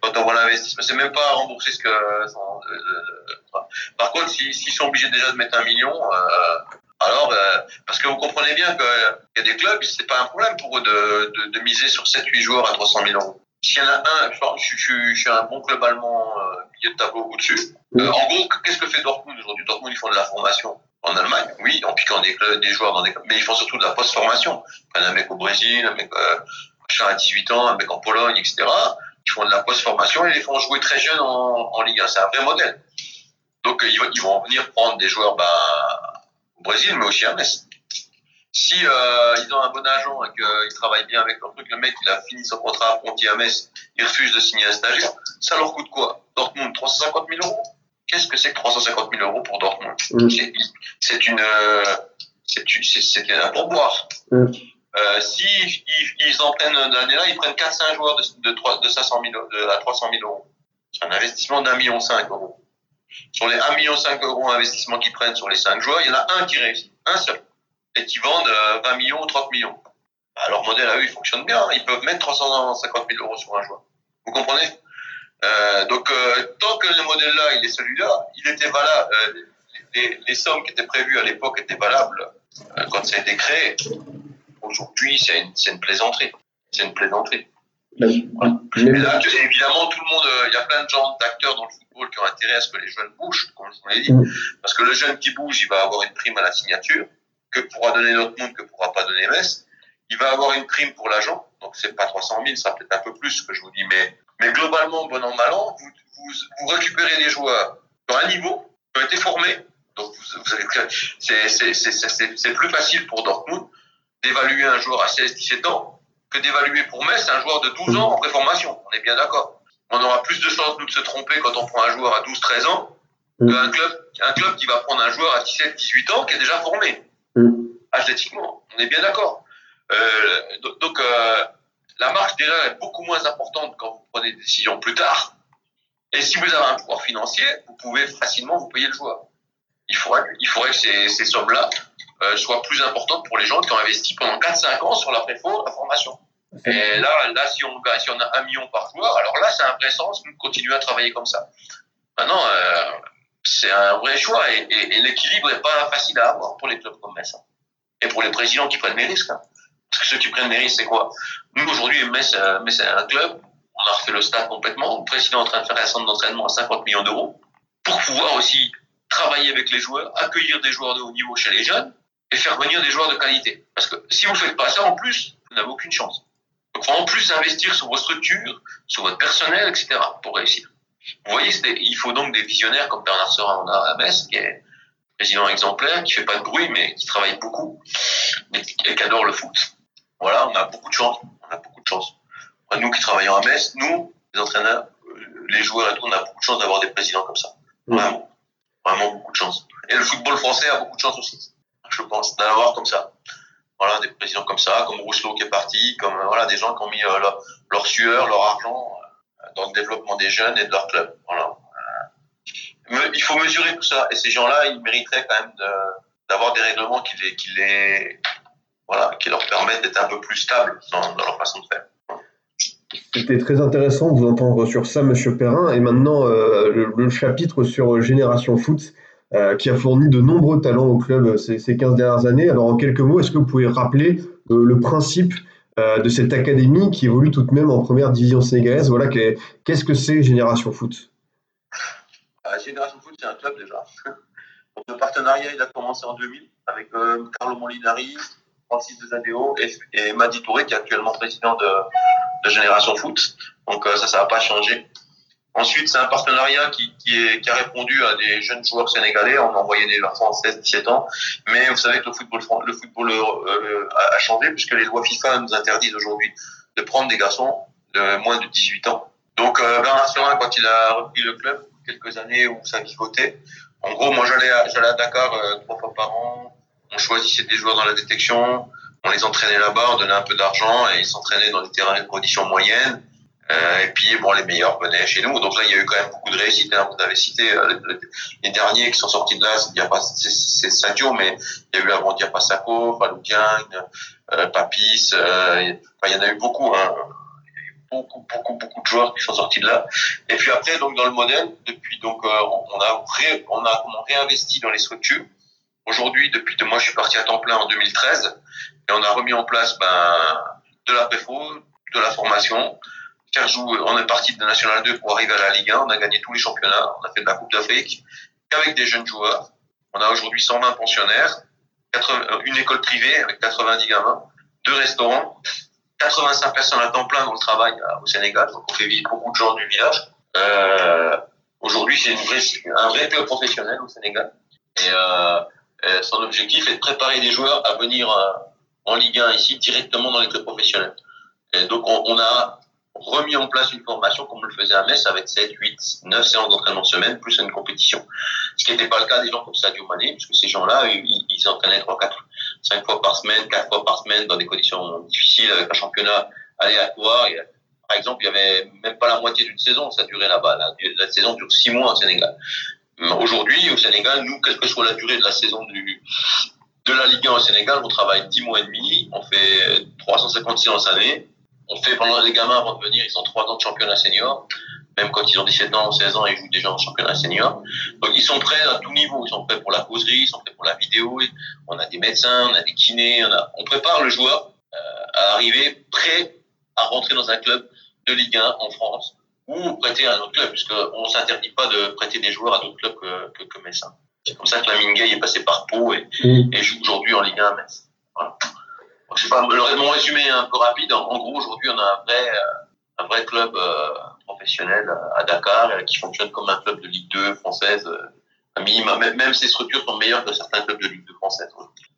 quand on voit l'investissement. C'est même pas rembourser ce que. Euh, euh, par contre, s'ils si, si sont obligés déjà de mettre un million, euh, alors, euh, parce que vous comprenez bien qu'il y a des clubs, c'est pas un problème pour eux de, de, de miser sur 7-8 joueurs à 300 000 euros. S'il y en a un, je, je, je, suis un bon club allemand, euh, milieu de tableau au-dessus. Euh, en gros, qu'est-ce que fait Dortmund aujourd'hui? Dortmund, ils font de la formation. En Allemagne, oui, en piquant des, clubs, des joueurs dans des clubs, mais ils font surtout de la post-formation. Un mec au Brésil, un mec euh, à 18 ans, un mec en Pologne, etc. Ils font de la post-formation et les font jouer très jeunes en, en Ligue 1. C'est un vrai modèle. Donc, ils, vont, ils vont venir prendre des joueurs bah, au Brésil, mais aussi à Metz. Si euh, ils ont un bon agent et qu'ils travaillent bien avec leur truc, le mec il a fini son contrat apprenti à Metz, il refuse de signer un stagiaire, ça leur coûte quoi? Dortmund 350 000 euros? Qu'est-ce que c'est que 350 000 euros pour Dortmund? Mmh. C'est une, c'est un pourboire. Mmh. Euh, si ils, ils en prennent l'année là, ils prennent 4-5 joueurs de, de, 3, de 500 000, de, à 300 000 euros. C'est un investissement d'un million cinq euros. Sur les 1,5 million euros d'investissement qu'ils prennent sur les 5 joueurs, il y en a un qui réussit, un seul, et qui vendent 20 millions ou 30 millions. Alors, leur modèle à eux, il fonctionne bien. Ils peuvent mettre 350 000 euros sur un joueur. Vous comprenez? Euh, Donc, euh, tant que le modèle-là, il est celui-là, il était valable. Euh, les, les, sommes qui étaient prévues à l'époque étaient valables euh, quand ça a été créé. Aujourd'hui, c'est une, une plaisanterie. C'est une plaisanterie. Mais là, évidemment, tout le monde, il y a plein de gens, d'acteurs dans le football qui ont intérêt à ce que les jeunes bougent, comme je vous l'ai dit. Parce que le jeune qui bouge, il va avoir une prime à la signature, que pourra donner Dortmund, que pourra pas donner Metz. Il va avoir une prime pour l'agent, donc c'est pas 300 000, ça peut-être un peu plus que je vous dis, mais, mais globalement, bon an, mal an, vous, vous, vous récupérez des joueurs dans un niveau qui ont été formés. Donc, vous, vous avez, c'est plus facile pour Dortmund d'évaluer un joueur à 16-17 ans que d'évaluer pour Metz un joueur de 12 ans en préformation. On est bien d'accord. On aura plus de chances, nous, de se tromper quand on prend un joueur à 12-13 ans qu'un club, un club qui va prendre un joueur à 17-18 ans qui est déjà formé. Athlétiquement. On est bien d'accord. Euh, donc, euh, la marge d'erreur est beaucoup moins importante quand vous prenez des décisions plus tard. Et si vous avez un pouvoir financier, vous pouvez facilement vous payer le joueur. Il faudrait, il faudrait que ces, ces sommes-là euh, soient plus importantes pour les gens qui ont investi pendant 4-5 ans sur la formation. Et là, là si, on, si on a un million par joueur, alors là, c'est sens de continuer à travailler comme ça. Maintenant, euh, c'est un vrai choix et, l'équilibre n'est pas facile à avoir pour les clubs comme Metz. Et pour les présidents qui prennent les risques. Hein. Parce que ceux qui prennent les risques, c'est quoi? Nous, aujourd'hui, Metz, Metz c'est un club, on a refait le stade complètement, le président est en train de faire un centre d'entraînement à 50 millions d'euros pour pouvoir aussi travailler avec les joueurs, accueillir des joueurs de haut niveau chez les jeunes et faire venir des joueurs de qualité. Parce que si vous ne faites pas ça, en plus, vous n'avez aucune chance. Donc, il faut en plus investir sur vos structures, sur votre personnel, etc. pour réussir. Vous voyez, il faut donc des visionnaires comme Bernard Serin, on a à Metz, qui est président exemplaire, qui fait pas de bruit, mais qui travaille beaucoup, et qui adore le foot. Voilà, on a beaucoup de chance. On a beaucoup de chance. Nous qui travaillons à Metz, nous, les entraîneurs, les joueurs et tout, on a beaucoup de chance d'avoir des présidents comme ça. Vraiment. Vraiment beaucoup de chance. Et le football français a beaucoup de chance aussi, je pense, d'avoir comme ça. Voilà, des présidents comme ça, comme Rousselot qui est parti, comme voilà, des gens qui ont mis euh, leur, sueur, leur argent euh, dans le développement des jeunes et de leur club. Voilà. Euh, il faut mesurer tout ça. Et ces gens-là, ils mériteraient quand même d'avoir de, des règlements qui les, qui les, voilà, qui leur permettent d'être un peu plus stables dans, leur façon de faire. C'était très intéressant de vous entendre sur ça, Monsieur Perrin. Et maintenant, euh, le, chapitre sur Génération Foot, euh, qui a fourni de nombreux talents au club ces, ces 15 dernières années. Alors, en quelques mots, est-ce que vous pouvez rappeler euh, le principe euh, de cette académie qui évolue tout de même en première division sénégalaise? Voilà, qu'est-ce que c'est Génération Foot? Génération Foot, c'est un club déjà. Le partenariat, il a commencé en 2000 avec euh, Carlo Molinari, Francis Desadeo et, et Madi Touré, qui est actuellement président de, de Génération Foot. Donc euh, ça, ça n'a pas changé. Ensuite, c'est un partenariat qui, qui, est, qui a répondu à des jeunes joueurs sénégalais. On a envoyé des enfants de 16-17 ans. Mais vous savez que le football, le football euh, a changé puisque les lois FIFA nous interdisent aujourd'hui de prendre des garçons de moins de 18 ans. Donc euh, Bernard Surin, quand il a repris le club, quelques années où ça pivotait, en gros, moi j'allais à, à Dakar euh, trois fois par an. On choisissait des joueurs dans la détection. On les entraînait là-bas, on donnait un peu d'argent et ils s'entraînaient dans des terrains de conditions moyennes. Euh, et puis, bon, les meilleurs venaient chez nous. Donc là, il y a eu quand même beaucoup de réussites. Hein. Vous avez cité euh, les derniers qui sont sortis de là, c'est Sadio, mais il y a eu avant Diapasaco, Falou Diagne, euh, Papis. Euh, il y en a eu beaucoup. Hein. Beaucoup, beaucoup, beaucoup de joueurs qui sont sortis de là. Et puis après, donc dans le modèle, depuis donc, euh, on a on a réinvesti dans les structures. Aujourd'hui, depuis deux mois, je suis parti à temps plein en 2013 et on a remis en place ben, de la préfo, de la formation, jouer. On est parti de National 2 pour arriver à la Ligue 1. On a gagné tous les championnats. On a fait de la Coupe d'Afrique qu'avec des jeunes joueurs. On a aujourd'hui 120 pensionnaires, 80, une école privée avec 90 gamins, deux restaurants, 85 personnes à temps plein dans le travail au Sénégal. Donc on fait vivre beaucoup de gens du village. Euh, aujourd'hui, c'est un vrai club professionnel au Sénégal. Et euh, son objectif est de préparer des joueurs à venir euh, en Ligue 1 ici directement dans les clubs professionnels. Donc on, on a remis en place une formation comme on le faisait à Metz avec 7, 8, 9 séances d'entraînement semaine plus une compétition. Ce qui n'était pas le cas des gens comme Sadio Mané, puisque ces gens-là, ils, ils entraînaient 3, 4, 5 fois par semaine, 4 fois par semaine dans des conditions difficiles avec un championnat aléatoire. Et, par exemple, il y avait même pas la moitié d'une saison, ça durait là-bas. La, saison dure 6 mois au Sénégal. Aujourd'hui, au Sénégal, nous, quelle que soit la durée de la saison du, de la Ligue 1 au Sénégal, on travaille 10 mois et demi, on fait 350 séances années, on fait pendant les gamins avant de venir, ils ont 3 ans de championnat senior, même quand ils ont 17 ans, 16 ans, ils jouent déjà en championnat senior. Donc ils sont prêts à tout niveau, ils sont prêts pour la causerie, ils sont prêts pour la vidéo, on a des médecins, on a des kinés, on, a... on prépare le joueur euh, à arriver prêt à rentrer dans un club de Ligue 1 en France ou prêter à un autre club, puisqu'on ne s'interdit pas de prêter des joueurs à d'autres clubs que, que, que Metz. C'est comme ça que la Mingay est passé par Pau et, mmh. et joue aujourd'hui en Ligue 1 à Metz. Voilà. Pas, mon résumé est un peu rapide. En, gros, aujourd'hui, on a un vrai, un vrai club euh, professionnel à Dakar euh, qui fonctionne comme un club de Ligue 2 française. Euh, minimum. Même, ces structures sont meilleures que certains clubs de Ligue 2 française.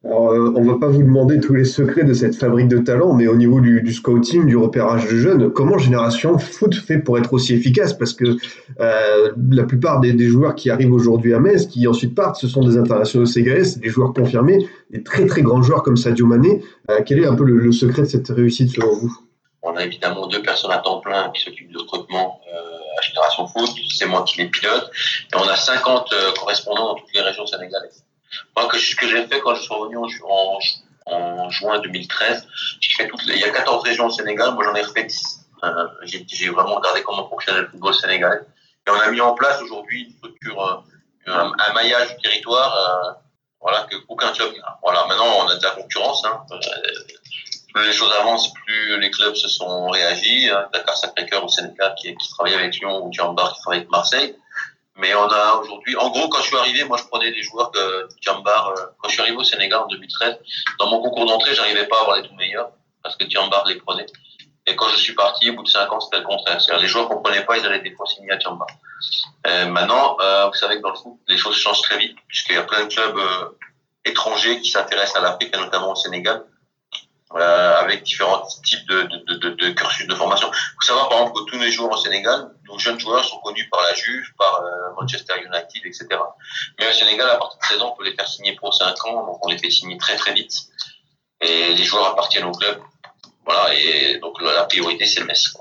Alors, euh, on va pas vous demander tous les secrets de cette fabrique de talents, mais au niveau du, du scouting, du repérage de jeunes, comment Génération Foot fait pour être aussi efficace? Parce que euh, la plupart des, des, joueurs qui arrivent aujourd'hui à Metz, qui ensuite partent, ce sont des internationaux sénégalais, des joueurs confirmés, des très très grands joueurs comme Sadio Mané. Euh, quel est un peu le, le, secret de cette réussite selon vous? On a évidemment deux personnes à temps plein qui s'occupent du recrutement à Génération Foot, c'est moi qui les pilote, et on a 50 correspondants dans toutes les régions sénégalaises. Moi, que, ce que j'ai fait quand je suis revenu en, juin 2013, j'ai fait toutes les, il y a 14 régions au Sénégal, moi j'en ai refait 10. Euh, j'ai vraiment regardé comment fonctionnait le football sénégalais. Et on a mis en place aujourd'hui une structure, un, un, maillage du territoire, euh, voilà, que aucun club n'a. Voilà, maintenant on a de la concurrence. Hein. Plus les choses avancent, plus les clubs se sont réagis. Hein. Dakar Sacré-Cœur au Sénégal qui, qui travaille avec Lyon ou Djambar qui travaille avec Marseille. Mais on a aujourd'hui, en gros, quand je suis arrivé, moi, je prenais des joueurs que Djambar, euh, quand je suis arrivé au Sénégal en 2013, dans mon concours d'entrée, j'arrivais pas à avoir les tout meilleurs parce que Djambar les prenait. Et quand je suis parti, au bout de cinq ans, c'était le contraire. C'est-à-dire, les joueurs qu'on prenait pas, ils allaient des fois signer à Djambar. Euh, maintenant, euh, vous savez que dans le foot, les choses changent très vite puisqu'il y a plein de clubs euh, étrangers qui s'intéressent à l'Afrique et notamment au Sénégal. Avec différents types de, de, de, de, cursus de formation. Il faut savoir, par exemple, que tous les joueurs au Sénégal, nos jeunes joueurs sont connus par la Juve, par euh, Manchester United, etc. Mais au Sénégal, à partir de 16 ans, on peut les faire signer pour 5 ans, donc on les fait signer très très vite. Et les joueurs appartiennent au club. Voilà, et donc la priorité, c'est le Metz.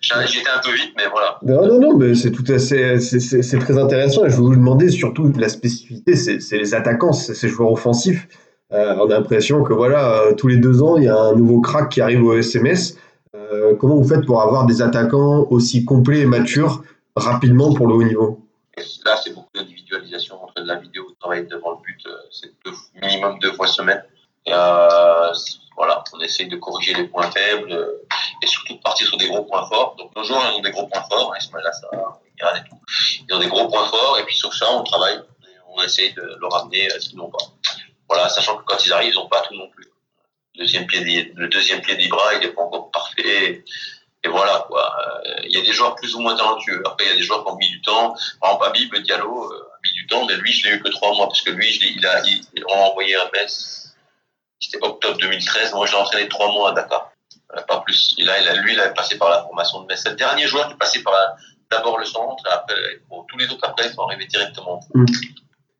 J'étais un peu vite, mais voilà. Non, non, non, mais c'est tout assez, c'est très intéressant. Et je vais vous demander surtout la spécificité, c'est les attaquants, ces joueurs offensifs. Euh, on a l'impression que voilà, euh, tous les deux ans, il y a un nouveau crack qui arrive au SMS. Euh, comment vous faites pour avoir des attaquants aussi complets et matures rapidement pour le haut niveau? Là, c'est beaucoup d'individualisation entre de la vidéo, travailler devant le but, c'est minimum deux fois semaine. Et voilà, on essaye de corriger les points faibles et surtout de partir sur des gros points forts. Donc nos joueurs ont des gros points forts, Ismaël Assar, Milan et tout. Ils ont des gros points forts et puis sur ça, on travaille. on essaye de le ramener ce n'ont pas. Voilà, sachant que quand ils arrivent, ils n'ont pas tout non plus. Le deuxième pied, le deuxième pied d'Ibra, il n'est pas encore parfait. Et voilà, quoi. Il y a des joueurs plus ou moins talentueux. Après, il y a des joueurs qui ont mis du temps. Par exemple, Diallo a mis du temps, mais lui, je l'ai eu que trois mois, parce que lui, il a, a envoyé un mess. C'était octobre 2013. Moi, je l'ai entraîné trois mois à Dakar. Pas plus. A, lui, il avait passé par la formation de Metz. C'est le dernier joueur qui est passé par d'abord le centre, tous les autres après, ils sont arrivés directement. Mmh.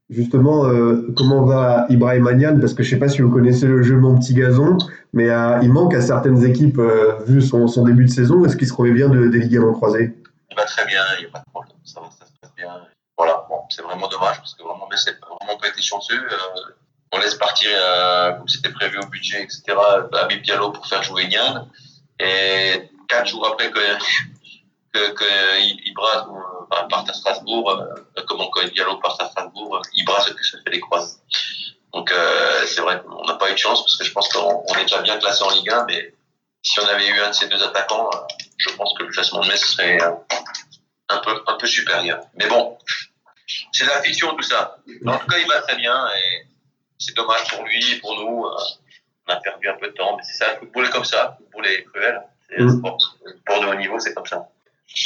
Justement, euh, comment va Ibrahim Anian Parce que je ne sais pas si vous connaissez le jeu Mon Petit Gazon, mais euh, il manque à certaines équipes, euh, vu son, début de saison. Est-ce qu'il se remet bien de, des ligaments croisés Il va très bien, il n'y a pas de problème. Ça, se passe bien. Voilà, c'est vraiment dommage parce que vraiment, mais c'est vraiment pas été chanceux. on laisse partir, comme c'était prévu au budget, etc., Habib Diallo pour faire jouer Nian. Et quatre jours après que, que, parte à Strasbourg, euh, comment quand Diallo part à Strasbourg, Ibra se, fait les croises. Donc euh, c'est vrai qu'on n'a pas eu de chance parce que je pense qu'on est déjà bien classé en Ligue 1, mais si on avait eu un de ces deux attaquants, euh, je pense que le classement de Metz serait un peu, un peu supérieur. Mais bon, c'est la fiction tout ça. En tout cas, il va très bien et c'est dommage pour lui et pour nous. On a perdu un peu de temps, mais c'est ça, le football est comme ça, le football est cruel. C'est un le sport de haut niveau, c'est comme ça.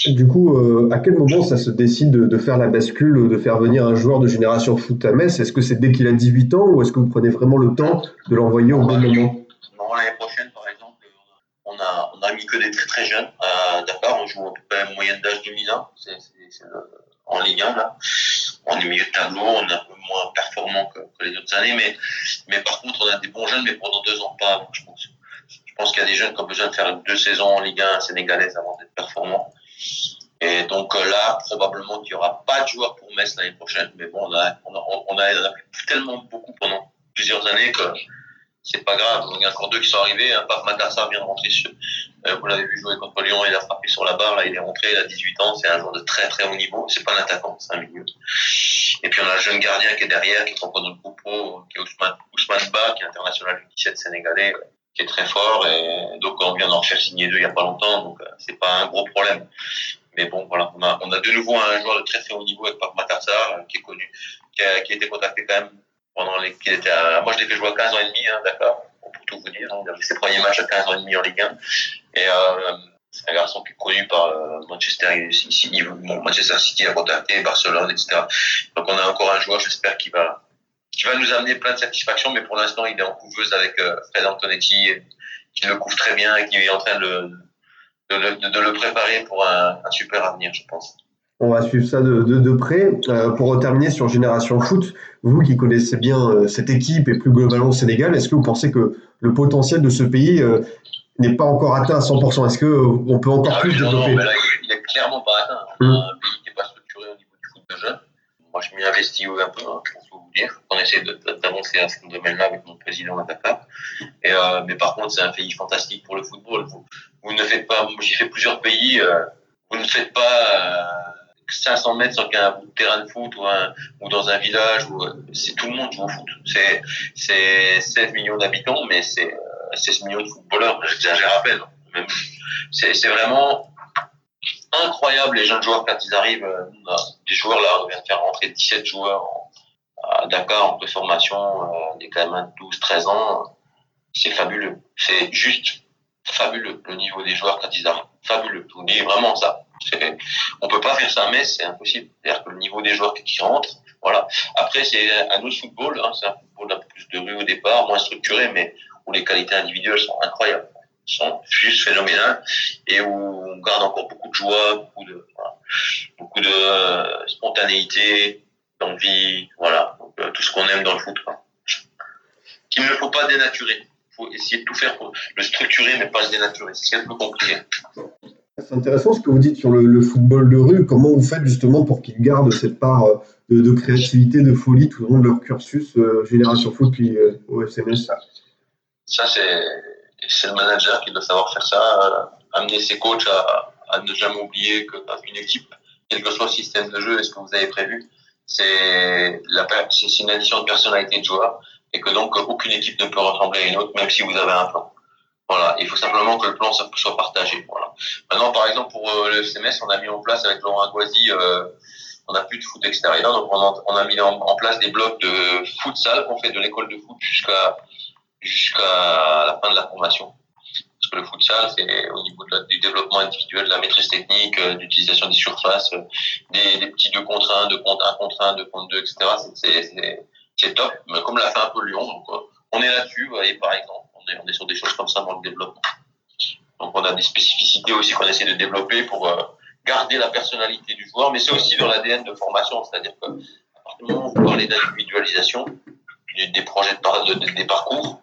Du coup, euh, à quel moment ça se décide de, de, faire la bascule, de faire venir un joueur de génération foot à Metz? Est-ce que c'est dès qu'il a 18 ans ou est-ce que vous prenez vraiment le temps de l'envoyer au bon moment? Non, l'année prochaine, par exemple, on a, on a mis que des très très jeunes. Euh, D'accord, on joue à peu près à moyenne d'âge 2001, c'est en Ligue 1 là. On est milieu de tableau, on est un peu moins performant que, que, les autres années, mais, mais par contre, on a des bons jeunes, mais pendant deux ans pas, je pense. Je pense qu'il y a des jeunes qui ont besoin de faire deux saisons en Ligue 1 sénégalaise avant d'être performants. Et donc euh, là, probablement qu'il n'y aura pas de joueurs pour Metz l'année prochaine. Mais bon, on a, on a, tellement beaucoup pendant plusieurs années que c'est pas grave. Il y a encore deux qui sont arrivés. Un Pape Makassar vient de rentrer sur. Euh, vous l'avez vu jouer contre Lyon, il a frappé sur la barre. Là, il est rentré, il a 18 ans. C'est un joueur de très très haut niveau. C'est pas un attaquant, c'est un milieu. Et puis on a un jeune gardien qui est derrière, qui est encore notre groupe qui est Ousmane, Ousmane qui est international du 17 sénégalais, qui est très fort. Et donc on vient d'en refaire signer deux il y a pas longtemps. Donc c'est pas un gros problème. Mais bon, voilà, on a, on a de nouveau un joueur de très très haut niveau avec Pape Makassar, qui est connu, qui a, qui a été contacté quand même pendant les, qui était à, moi je l'ai fait jouer à 15 ans et demi, hein, d'accord, pour tout vous dire, hein, ses premiers matchs à 15 ans et demi en Ligue 1. Et, euh, c'est un garçon qui est connu par euh, Manchester City, Manchester City a contacté, Barcelone, etc. Donc on a encore un joueur, j'espère, qui va, qui va nous amener plein de satisfaction, mais pour l'instant il est en couveuse avec euh, Fred Antonetti, qui le couvre très bien et qui est en train de, de, de, de le préparer pour un, un, super avenir, je pense. On va suivre ça de, de près. Euh, pour terminer sur Génération Foot, vous qui connaissez bien euh, cette équipe et plus globalement le Sénégal, est-ce que vous pensez que le potentiel de ce pays euh, n'est pas encore atteint à 100% Est-ce qu'on peut encore ah plus développer? non, mais là, il est clairement pas atteint. A un pays qui n'est pas structuré au niveau du foot de jeunes. Moi, je m'y investis un peu, hein, pour On essaie d'avancer à ce domaine-là avec mon président à Dakar. Euh, mais par contre, c'est un pays fantastique pour le football. Vous, vous ne faites pas, j'ai fait plusieurs pays, euh, vous ne faites pas 500 mètres sur un terrain de foot ou, dans un village c'est tout le monde joue au foot. C'est, c'est 16 millions d'habitants, mais c'est 16 millions de footballeurs. J'exagère à peine. C'est, vraiment incroyable les jeunes joueurs quand ils arrivent. On des joueurs là, on vient de faire rentrer 17 joueurs à Dakar en préformation, euh, des quand même 12, 13 ans. C'est fabuleux. C'est juste fabuleux le niveau des joueurs quand ils arrivent. Fabuleux. Je vous dis vraiment ça. On peut pas faire ça à Metz, c'est impossible. C'est-à-dire que le niveau des joueurs qui rentrent, voilà. Après, c'est un autre football. Hein, c'est un football un peu plus de rue au départ, moins structuré, mais où les qualités individuelles sont incroyables, sont juste phénoménales, et où on garde encore beaucoup de joie, beaucoup de, voilà, beaucoup de spontanéité, d'envie, voilà, Donc, euh, tout ce qu'on aime dans le foot. Quoi. Qu'il ne faut pas dénaturer. Il faut essayer de tout faire pour le structurer, mais pas le dénaturer. C'est un peu compliqué. C'est intéressant ce que vous dites sur le, le, football de rue. Comment vous faites justement pour qu'ils gardent cette part de, de, créativité, de folie tout au long de leur cursus euh, Génération Foot puis euh, au FCMS Ça, c'est le manager qui doit savoir faire ça, euh, amener ses coachs à, à ne jamais oublier que dans une équipe, quel que soit le système de jeu et ce que vous avez prévu, c'est une addition de personnalité de joueur et que donc aucune équipe ne peut ressembler à une autre, même si vous avez un plan. Voilà, il faut simplement que le plan soit partagé. Voilà. Maintenant, par exemple, pour euh, le SMS, on a mis en place avec Laurent Aguasi, euh, on n'a plus de foot extérieur, donc on a, on a mis en, en, place des blocs de futsal qu'on fait de l'école de foot jusqu'à jusqu'à la fin de la formation. Que le futsal, c'est au niveau du développement individuel, de la maîtrise technique, euh, d'utilisation des surfaces, euh, des, petits deux contre un, deux contre un contre un, deux contre deux, etc. C'est top. Mais comme l'a fait un peu Lyon, euh, on est là-dessus, vous voyez, par exemple. On est, sur des choses comme ça dans le développement. Donc on a des spécificités aussi qu'on essaie de développer pour garder la personnalité du joueur, mais c'est aussi dans l'ADN de formation, c'est-à-dire que à partir du moment où vous parlez d'individualisation, des projets de, des parcours,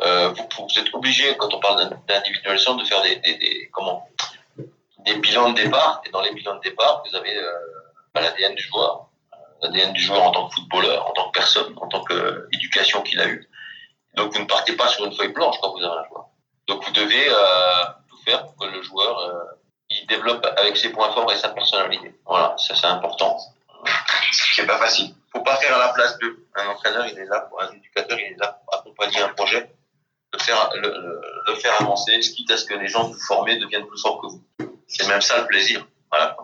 euh, vous, vous, êtes obligé, quand on parle d'individualisation, de faire des, des, des, comment, des bilans de départ. Et dans les bilans de départ, vous avez euh, l'ADN du joueur, l'ADN du joueur en tant que footballeur, en tant que personne, en tant qu'éducation qu'il a eue. Donc vous ne partez pas sur une feuille blanche quand vous avez un joueur. Donc vous devez euh, tout faire pour que le joueur euh, il développe avec ses points forts et sa personnalité. Voilà, ça c'est important. Ce qui n'est pas facile. Faut pas faire à la place de un entraîneur, il est là pour un éducateur, il est là pour accompagner un projet le faire, le, le, faire avancer, quitte à ce que les gens vous formez deviennent plus forts que vous. C'est même ça le plaisir. Voilà.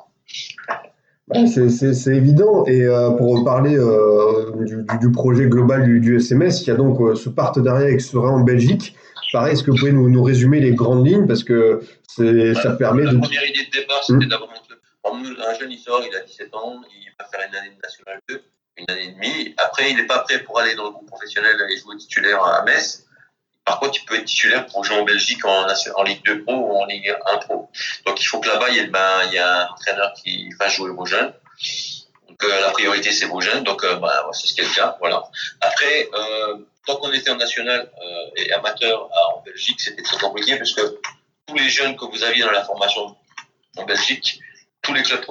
c'est évident. Et euh, pour parler euh, du, du, projet global du, du, SMS, il y a donc euh, ce partenariat avec Serein en Belgique. Pareil, est-ce que vous pouvez nous, nous, résumer les grandes lignes? Parce que voilà, ça permet la de. La première idée de départ, c'était mmh. d'avoir. Un jeune, il sort, il a 17 ans, il va faire une année de National 2, une année et demie. Après, il n'est pas prêt pour aller dans le groupe professionnel et jouer titulaire à Metz. Par contre, il peut être titulaire pour jouer en Belgique en, Ligue 2 Pro ou en Ligue 1 Pro. Donc, il faut que là-bas, il, y ait, ben, un entraîneur qui fasse jouer vos jeunes. Donc, euh, la priorité, c'est vos jeunes. Donc, euh, ben, c'est ce qui est le cas. Voilà. Après, euh, tant qu'on était en national et amateur en Belgique, c'était très compliqué parce que tous les jeunes que vous aviez dans la formation en Belgique, tous les clubs,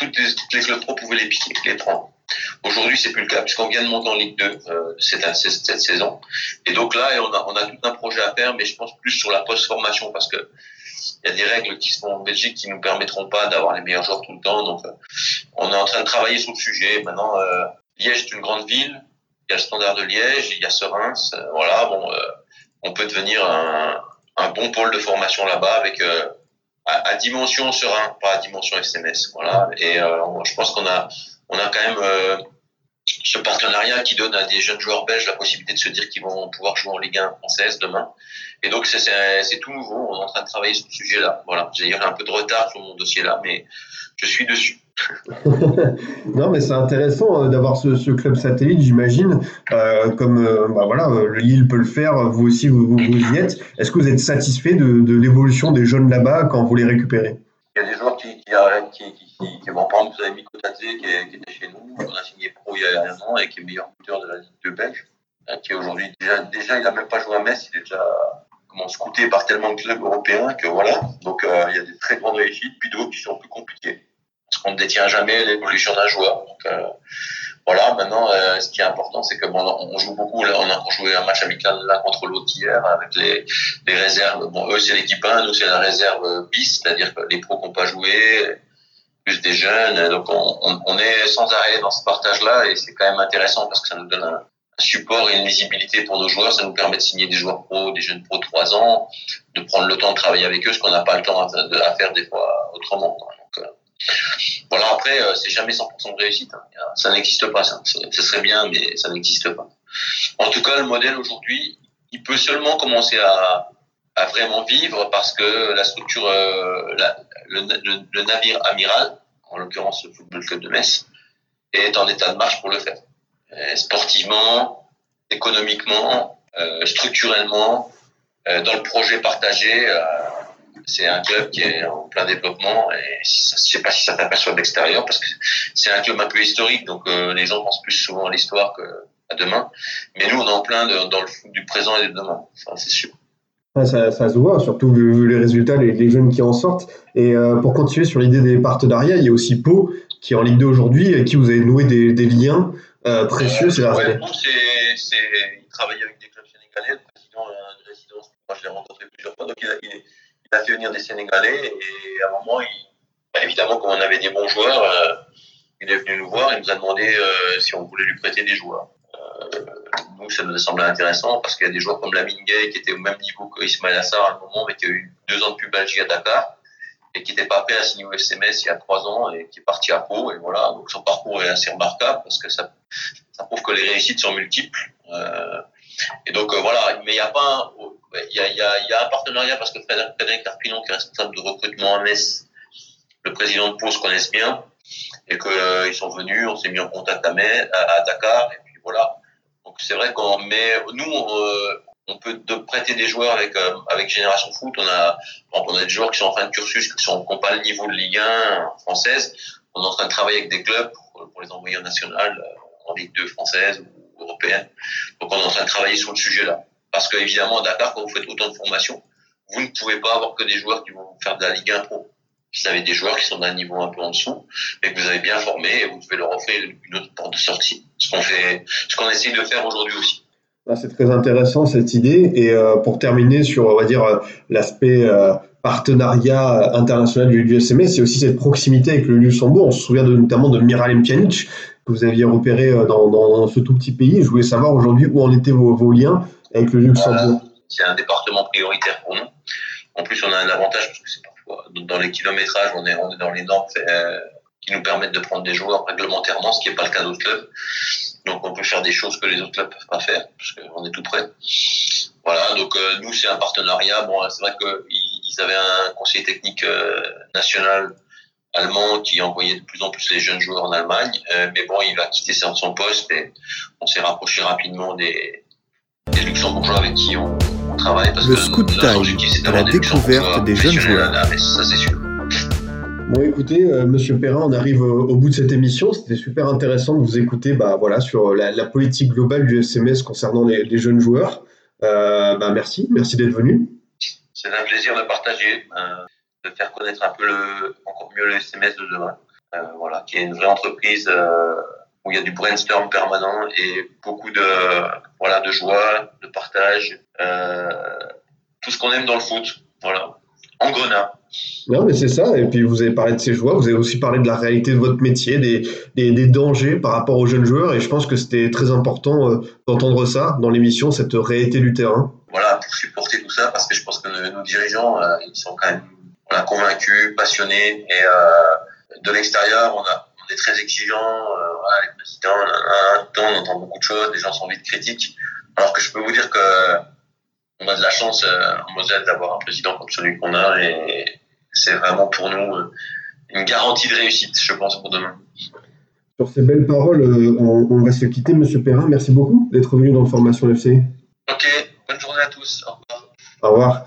les clubs pro pouvaient les piquer, les prendre. Aujourd'hui, c'est plus le cas puisqu'on vient de monter en Ligue 2 euh, cette, saison. Et donc là, on a, tout un projet à faire, mais je pense plus sur la post-formation parce que il y a des règles qui sont en Belgique qui nous permettront pas d'avoir les meilleurs joueurs tout le temps. Donc, euh, on est en train de travailler sur le sujet. Maintenant, euh, Liège est une grande ville. Il y a le Standard de Liège, il y a. Euh, voilà, bon, on peut devenir un, bon pôle de formation là-bas avec à, à, dimension Serein, pas à dimension SMS. Voilà. Et je pense qu'on a on a quand même euh, ce partenariat qui donne à des jeunes joueurs belges la possibilité de se dire qu'ils vont pouvoir jouer en Ligue 1 française demain. Et donc c'est tout nouveau, on est en train de travailler sur ce sujet-là. Voilà, j'ai un peu de retard sur mon dossier là, mais je suis dessus. non, mais c'est intéressant euh, d'avoir ce, club satellite, j'imagine. Euh, comme bah voilà, le Lille peut le faire, vous aussi vous, y êtes. Est-ce que vous êtes satisfait de l'évolution des jeunes là-bas quand vous les récupérez? Il y a des joueurs qui, qui, qui, qui, qui par exemple, vous avez Miko Tadze qui, qui, était chez nous, on a signé pro il y a un an et qui est meilleur buteur de la Ligue de Belge, qui aujourd'hui déjà, déjà il n'a même pas joué à Metz, il est déjà comment scouté par tellement de clubs européens que voilà. Donc euh, il y a des très grandes réussites, puis d'autres qui sont plus compliquées parce qu'on ne détient jamais l'évolution d'un joueur. Donc euh, voilà, maintenant euh, ce qui est important, c'est que bon, on joue beaucoup. On a encore joué un match amical l'un contre l'autre hier avec les, les réserves. Bon, eux c'est l'équipe 1, nous c'est la réserve bis, c'est-à-dire que les pros qui n'ont pas joué, plus des jeunes. Donc on, on, on, est sans arrêt dans ce partage-là et c'est quand même intéressant parce que ça nous donne un, support et une visibilité pour nos joueurs. Ça nous permet de signer des joueurs pros, des jeunes pros de 3 ans, de prendre le temps de travailler avec eux, ce qu'on n'a pas le temps à, faire des fois autrement. Euh, voilà, après, euh, c'est jamais 100% de réussite. Hein. Ça n'existe pas, ça. Ce serait bien, mais ça n'existe pas. En tout cas, le modèle aujourd'hui, il peut seulement commencer à, vraiment vivre parce que la structure, euh, le, navire amiral, en l'occurrence le Football Club de Metz, est en état de marche pour le faire. Sportivement, économiquement, euh, structurellement, euh, dans le projet partagé, euh, c'est un club qui est en plein développement et je ne sais pas si ça t'aperçoit de l'extérieur parce que c'est un club un peu historique, donc euh, les gens pensent plus souvent à l'histoire que à demain. Mais nous, on est en plein de, dans le foot du présent et de demain, ça c'est sûr. Ça, ça, se voit, surtout vu, vu les résultats, les, les, jeunes qui en sortent. Et euh, pour continuer sur l'idée des partenariats, il y a aussi Pau qui est en Ligue 2 aujourd'hui, avec qui vous avez noué des, des liens euh, précieux. c'est ouais, il travaille avec des clubs sénégalais. Le président de résidence, moi je l'ai rencontré plusieurs fois, donc il a, il, a, fait venir des Sénégalais. Et à un moment, bah, évidemment, comme on avait des bons joueurs, il est venu nous voir et nous a demandé euh, si on voulait lui prêter des joueurs. Euh, nous, ça nous a semblé intéressant parce qu'il y a des joueurs comme Lamine Gay qui étaient au même niveau que Ismail Assar à un moment, mais qui a eu deux ans de pubalgie à Dakar et qui n'était pas prêt à signer au FCMS il y a trois ans et qui est parti à Pau. Et voilà, donc son parcours est assez remarquable parce que ça, prouve que les réussites sont multiples. Euh, et donc voilà, mais il y a pas, il y a, un partenariat parce que Frédéric Carpinon, qui est responsable de recrutement à Metz, le président de Pau se connaissent bien et qu'ils euh, sont venus, on s'est mis en contact à, Metz, à, Dakar et puis voilà. Donc c'est vrai qu'on met, nous, euh, on peut de prêter des joueurs avec euh, avec Génération Foot. On a on a des joueurs qui sont en fin de cursus, qui sont n'ont pas le niveau de Ligue 1 française. On est en train de travailler avec des clubs pour, pour les envoyer en national, euh, en Ligue 2 française ou européenne. Donc on est en train de travailler sur le sujet là. Parce que évidemment quand vous faites autant de formations, vous ne pouvez pas avoir que des joueurs qui vont faire de la Ligue 1 pro. Vous avez des joueurs qui sont d'un niveau un peu en dessous et que vous avez bien formé et vous devez leur offrir une autre porte de sortie. Ce qu'on fait, ce qu'on essaye de faire aujourd'hui aussi. C'est très intéressant cette idée. Et euh, pour terminer sur, on va dire, euh, l'aspect euh, partenariat international du, SMS, c'est aussi cette proximité avec le Luxembourg. On se souvient de, notamment de Miralem Pjanic, que vous aviez repéré dans, ce tout petit pays. Je voulais savoir aujourd'hui où en étaient vos liens c'est un département prioritaire pour nous. En plus, on a un avantage parce que c'est parfois dans les kilométrages, on est, on est dans les normes qui nous permettent de prendre des joueurs réglementairement, ce qui n'est pas le cas d'autres clubs. Donc on peut faire des choses que les autres clubs peuvent pas faire parce qu'on est tout près. Voilà, donc euh, nous c'est un partenariat. Bon, c'est vrai qu'ils avaient un conseiller technique euh, national allemand qui envoyait de plus en plus les jeunes joueurs en Allemagne. Euh, mais bon, il va quitter son poste et on s'est rapproché rapidement des, des Luxembourgeois avec qui on, on travaille. Parce le Scoot Time, la découverte des jeunes joueurs. ça c'est sûr. Bon, écoutez, euh, Monsieur Perrin, on arrive au, bout de cette émission. C'était super intéressant de vous écouter bah, voilà, sur la, la politique globale du SMS concernant les, les jeunes joueurs. Euh, bah, merci, merci d'être venu. C'est un plaisir de partager, euh, de faire connaître un peu le, encore mieux le SMS de demain. Euh, voilà, qui est une vraie entreprise euh, où il y a du brainstorm permanent et beaucoup de, voilà, de joie, de partage, euh, tout ce qu'on aime dans le foot. Voilà, en grenat. Non, mais c'est ça. Et puis, vous avez parlé de ces joies, vous avez aussi parlé de la réalité de votre métier, des, des, des dangers par rapport aux jeunes joueurs. Et je pense que c'était très important euh, d'entendre ça dans l'émission, cette réalité du terrain. Voilà, pour supporter tout ça, parce que je pense que nos, nos dirigeants, euh, ils sont quand même voilà, convaincus, passionnés. Et euh, de l'extérieur, on, a, est très exigeants. Euh, voilà, les présidents, on entend beaucoup de choses, les gens sont vite critiques. Alors que je peux vous dire que on a de la chance euh, en Moselle d'avoir un président comme celui qu'on a et c'est vraiment pour nous euh, une garantie de réussite, je pense, pour demain. Sur ces belles paroles, on, on va se quitter, Monsieur Perrin. Merci beaucoup d'être venu dans Formation FC. Ok, bonne journée à tous. Au revoir. Au revoir.